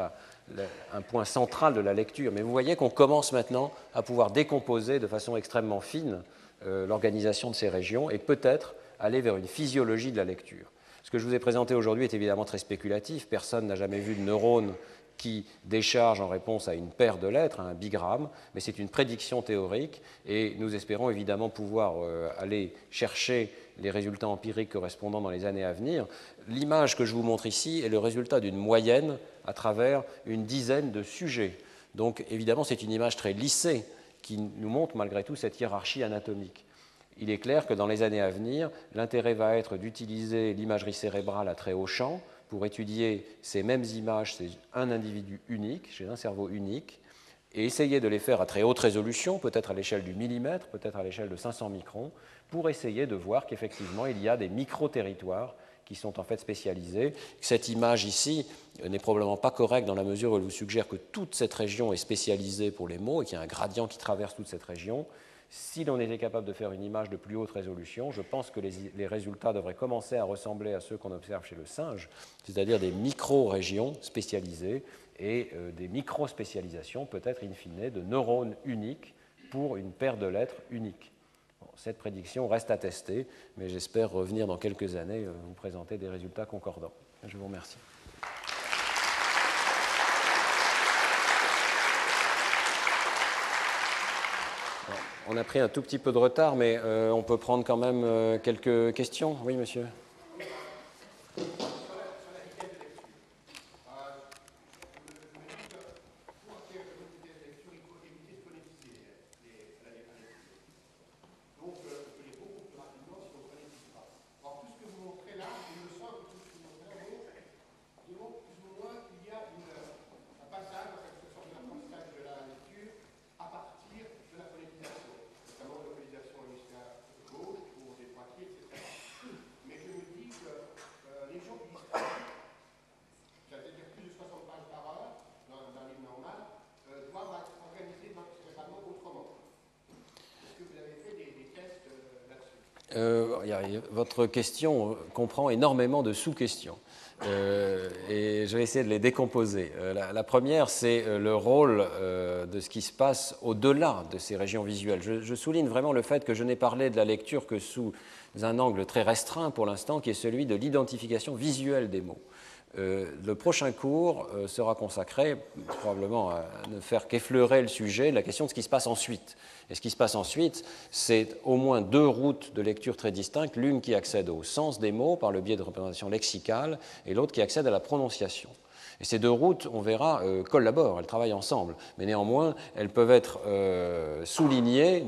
Speaker 2: un point central de la lecture. Mais vous voyez qu'on commence maintenant à pouvoir décomposer de façon extrêmement fine euh, l'organisation de ces régions et peut-être aller vers une physiologie de la lecture. Ce que je vous ai présenté aujourd'hui est évidemment très spéculatif. Personne n'a jamais vu de neurones qui décharge en réponse à une paire de lettres, un bigramme, mais c'est une prédiction théorique et nous espérons évidemment pouvoir euh, aller chercher les résultats empiriques correspondants dans les années à venir. L'image que je vous montre ici est le résultat d'une moyenne à travers une dizaine de sujets. Donc évidemment c'est une image très lissée qui nous montre malgré tout cette hiérarchie anatomique. Il est clair que dans les années à venir, l'intérêt va être d'utiliser l'imagerie cérébrale à très haut champ pour étudier ces mêmes images c'est un individu unique, chez un cerveau unique, et essayer de les faire à très haute résolution, peut-être à l'échelle du millimètre, peut-être à l'échelle de 500 microns, pour essayer de voir qu'effectivement il y a des micro-territoires qui sont en fait spécialisés. Cette image ici n'est probablement pas correcte dans la mesure où elle vous suggère que toute cette région est spécialisée pour les mots et qu'il y a un gradient qui traverse toute cette région. Si l'on était capable de faire une image de plus haute résolution, je pense que les, résultats devraient commencer à ressembler à ceux qu'on observe chez le singe, c'est-à-dire des micro-régions spécialisées et euh, des micro-spécialisations, peut-être in fine, de neurones uniques pour une paire de lettres uniques. cette prédiction reste à tester, mais j'espère revenir dans quelques années euh, vous présenter des résultats concordants. Je vous remercie. On a pris un tout petit peu de retard, mais euh, on peut prendre quand même euh, quelques questions. Oui, monsieur. Votre question comprend énormément de sous-questions. Euh, et je vais essayer de les décomposer. Euh, la, première, c'est euh, le rôle de ce qui se passe au-delà de ces régions visuelles. Je, souligne vraiment le fait que je n'ai parlé de la lecture que sous un angle très restreint pour l'instant, qui est celui de l'identification visuelle des mots. le prochain cours sera consacré probablement à ne faire qu'effleurer le sujet, la question de ce qui se passe ensuite. Et ce qui se passe ensuite, c'est au moins deux routes de lecture très distinctes, l'une qui accède au sens des mots par le biais de représentation lexicale et l'autre qui accède à la prononciation. Et ces deux routes, on verra, euh, collaborent, elles travaillent ensemble. Mais néanmoins, elles peuvent être euh, soulignées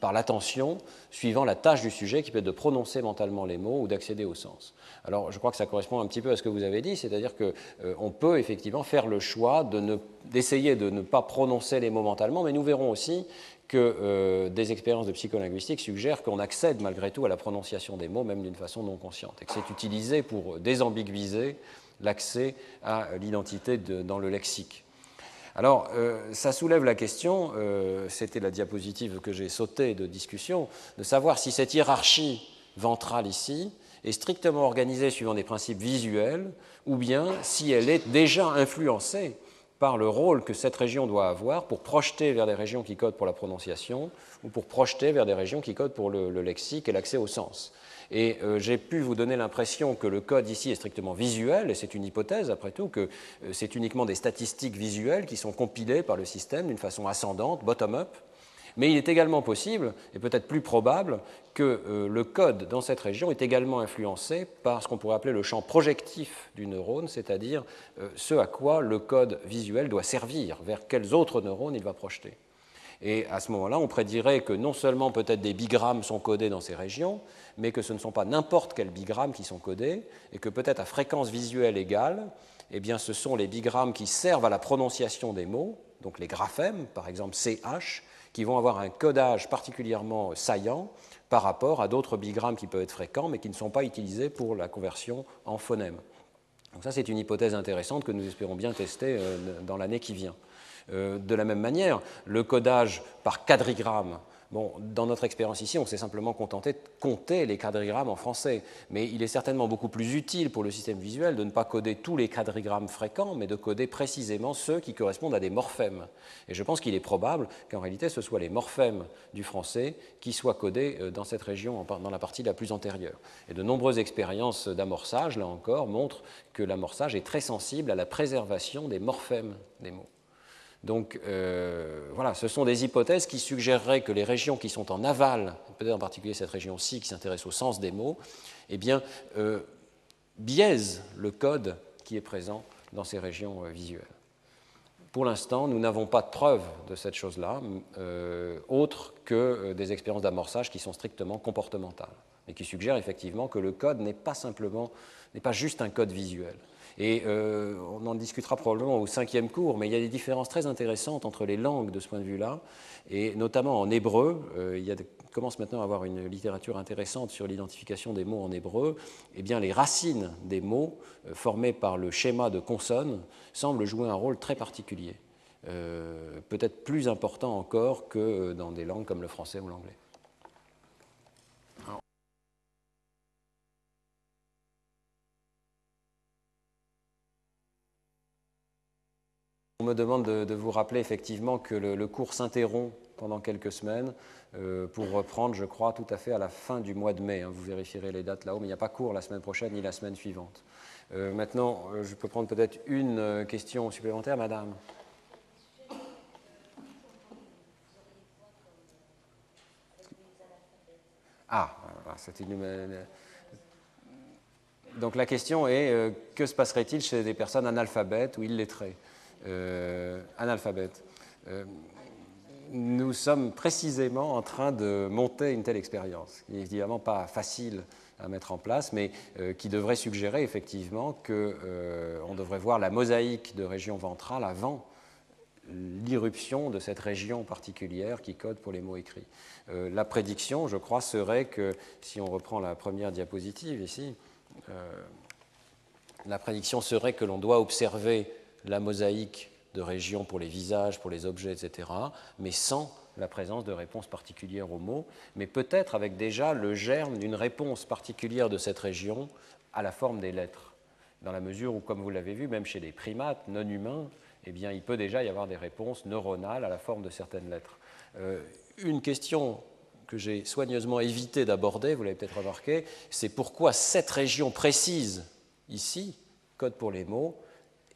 Speaker 2: par l'attention suivant la tâche du sujet qui peut être de prononcer mentalement les mots ou d'accéder au sens. Alors je crois que ça correspond un petit peu à ce que vous avez dit, c'est-à-dire qu'on euh, peut effectivement faire le choix d'essayer de, de ne pas prononcer les mots mentalement, mais nous verrons aussi que des expériences de psycholinguistique suggèrent qu'on accède malgré tout à la prononciation des mots, même d'une façon non consciente, et que c'est utilisé pour désambiguiser l'accès à l'identité dans le lexique. Alors, euh, ça soulève la question, euh, c'était la diapositive que j'ai sautée de discussion, de savoir si cette hiérarchie ventrale ici est strictement organisée suivant des principes visuels, ou bien si elle est déjà influencée par le rôle que cette région doit avoir pour projeter vers des régions qui codent pour la prononciation ou pour projeter vers des régions qui codent pour le lexique et l'accès au sens. Et euh, j'ai pu vous donner l'impression que le code ici est strictement visuel, et c'est une hypothèse après tout, que euh, c'est uniquement des statistiques visuelles qui sont compilées par le système d'une façon ascendante, bottom-up. Mais il est également possible, et peut-être plus probable, que euh, le code dans cette région est également influencé par ce qu'on pourrait appeler le champ projectif du neurone, c'est-à-dire ce à quoi le code visuel doit servir, vers quels autres neurones il va projeter. Et à ce moment-là, on prédirait que non seulement peut-être des bigrammes sont codés dans ces régions, mais que ce ne sont pas n'importe quels bigrammes qui sont codés, et que peut-être à fréquence visuelle égale, eh ce sont les bigrammes qui servent à la prononciation des mots, donc les graphèmes, par exemple CH, qui vont avoir un codage particulièrement saillant par rapport à d'autres bigrammes qui peuvent être fréquents, mais qui ne sont pas utilisés pour la conversion en phonème. Donc ça, c'est une hypothèse intéressante que nous espérons bien tester euh, dans l'année qui vient. Euh, de la même manière, le codage par quadrigramme, Dans notre expérience ici, on s'est simplement contenté de compter les quadrigrammes en français, mais il est certainement beaucoup plus utile pour le système visuel de ne pas coder tous les quadrigrammes fréquents, mais de coder précisément ceux qui correspondent à des morphèmes. Et je pense qu'il est probable qu'en réalité, ce soit les morphèmes du français qui soient codés euh, dans cette région, dans la partie la plus antérieure. Et de nombreuses expériences d'amorçage, là encore, montrent que l'amorçage est très sensible à la préservation des morphèmes des mots. Donc euh, voilà, ce sont des hypothèses qui suggéreraient que les régions qui sont en aval, peut-être en particulier cette région-ci qui s'intéresse au sens des mots, eh bien, euh, biaisent le code qui est présent dans ces régions euh, visuelles. Pour l'instant, nous n'avons pas de preuve de cette chose-là, autre que des expériences d'amorçage qui sont strictement comportementales, et qui suggèrent effectivement que le code n'est pas simplement, n'est pas juste un code visuel. Et euh, on en discutera probablement au cinquième cours, mais il y a des différences très intéressantes entre les langues de ce point de vue-là, et notamment en hébreu. Euh, il y a commence maintenant à avoir une littérature intéressante sur l'identification des mots en hébreu. Eh bien, les racines des mots euh, formés par le schéma de consonnes semblent jouer un rôle très particulier, peut-être plus important encore que dans des langues comme le français ou l'anglais. On me demande de, vous rappeler effectivement que le, cours s'interrompt pendant quelques semaines euh, pour reprendre, je crois, tout à fait à la fin du mois de mai. Hein. vous vérifierez les dates là-haut, mais il n'y a pas cours la semaine prochaine ni la semaine suivante. Euh, maintenant, euh, je peux prendre peut-être une question supplémentaire, madame. Ah, c'est une. Donc la question est que se passerait-il chez des personnes analphabètes ou illettrées? Euh, analphabète. Euh, nous sommes précisément en train de monter une telle expérience, qui n'est évidemment pas facile à mettre en place, mais euh, qui devrait suggérer effectivement qu'on devrait voir la mosaïque de région ventrale avant l'irruption de cette région particulière qui code pour les mots écrits. la prédiction, je crois, serait que, si on reprend la première diapositive ici, la prédiction serait que l'on doit observer la mosaïque de régions pour les visages, pour les objets, etc., mais sans la présence de réponses particulières aux mots, mais peut-être avec déjà le germe d'une réponse particulière de cette région à la forme des lettres, dans la mesure où, comme vous l'avez vu, même chez des primates non humains, eh bien, il peut déjà y avoir des réponses neuronales à la forme de certaines lettres. Euh, une question que j'ai soigneusement évité d'aborder, vous l'avez peut-être remarqué, c'est pourquoi cette région précise, ici, code pour les mots,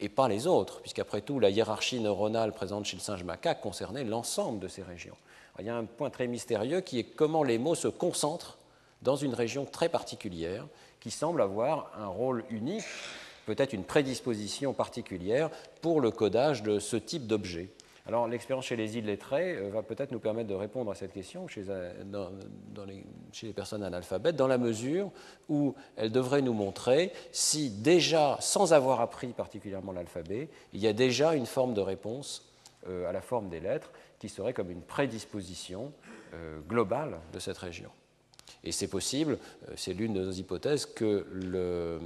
Speaker 2: et pas les autres, puisqu'après tout, la hiérarchie neuronale présente chez le singe macaque concernait l'ensemble de ces régions. il y a un point très mystérieux qui est comment les mots se concentrent dans une région très particulière qui semble avoir un rôle unique peut-être une prédisposition particulière pour le codage de ce type d'objet. Alors l'expérience chez les illettrés euh, va peut-être nous permettre de répondre à cette question chez, euh, les, personnes analphabètes, dans la mesure où elle devrait nous montrer si déjà, sans avoir appris particulièrement l'alphabet, il y a déjà une forme de réponse euh, à la forme des lettres qui serait comme une prédisposition globale de cette région. Et c'est possible, c'est l'une de nos hypothèses, que le,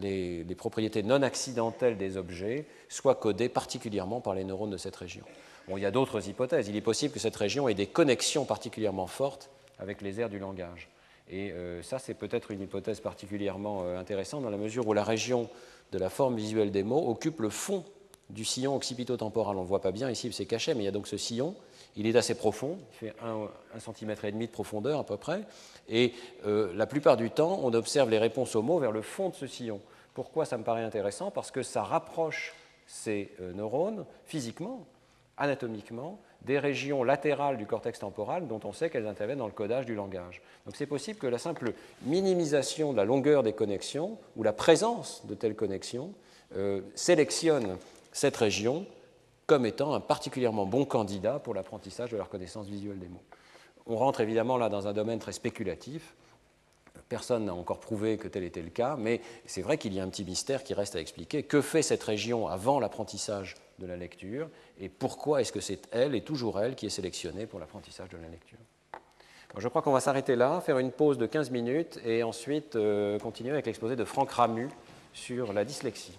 Speaker 2: les, propriétés non accidentelles des objets soient codées particulièrement par les neurones de cette région. Bon, il y a d'autres hypothèses. Il est possible que cette région ait des connexions particulièrement fortes avec les aires du langage. Et euh, ça, c'est peut-être une hypothèse particulièrement euh, intéressante dans la mesure où la région de la forme visuelle des mots occupe le fond du sillon occipito-temporal. On ne le voit pas bien ici, c'est caché, mais il y a donc ce sillon. Il est assez profond, il fait 1 cm et demi de profondeur à peu près. Et euh, la plupart du temps, on observe les réponses aux mots vers le fond de ce sillon. Pourquoi ça me paraît intéressant? Parce que ça rapproche ces euh, neurones physiquement, anatomiquement, des régions latérales du cortex temporal dont on sait qu'elles interviennent dans le codage du langage. Donc c'est possible que la simple minimisation de la longueur des connexions ou la présence de telles connexions euh, sélectionne cette région comme étant un particulièrement bon candidat pour l'apprentissage de la reconnaissance visuelle des mots. On rentre évidemment là dans un domaine très spéculatif. Personne n'a encore prouvé que tel était le cas, mais c'est vrai qu'il y a un petit mystère qui reste à expliquer. Que fait cette région avant l'apprentissage de la lecture et pourquoi est-ce que c'est elle et toujours elle qui est sélectionnée pour l'apprentissage de la lecture? Je crois qu'on va s'arrêter là, faire une pause de 15 minutes et ensuite euh, continuer avec l'exposé de Franck Ramu sur la dyslexie.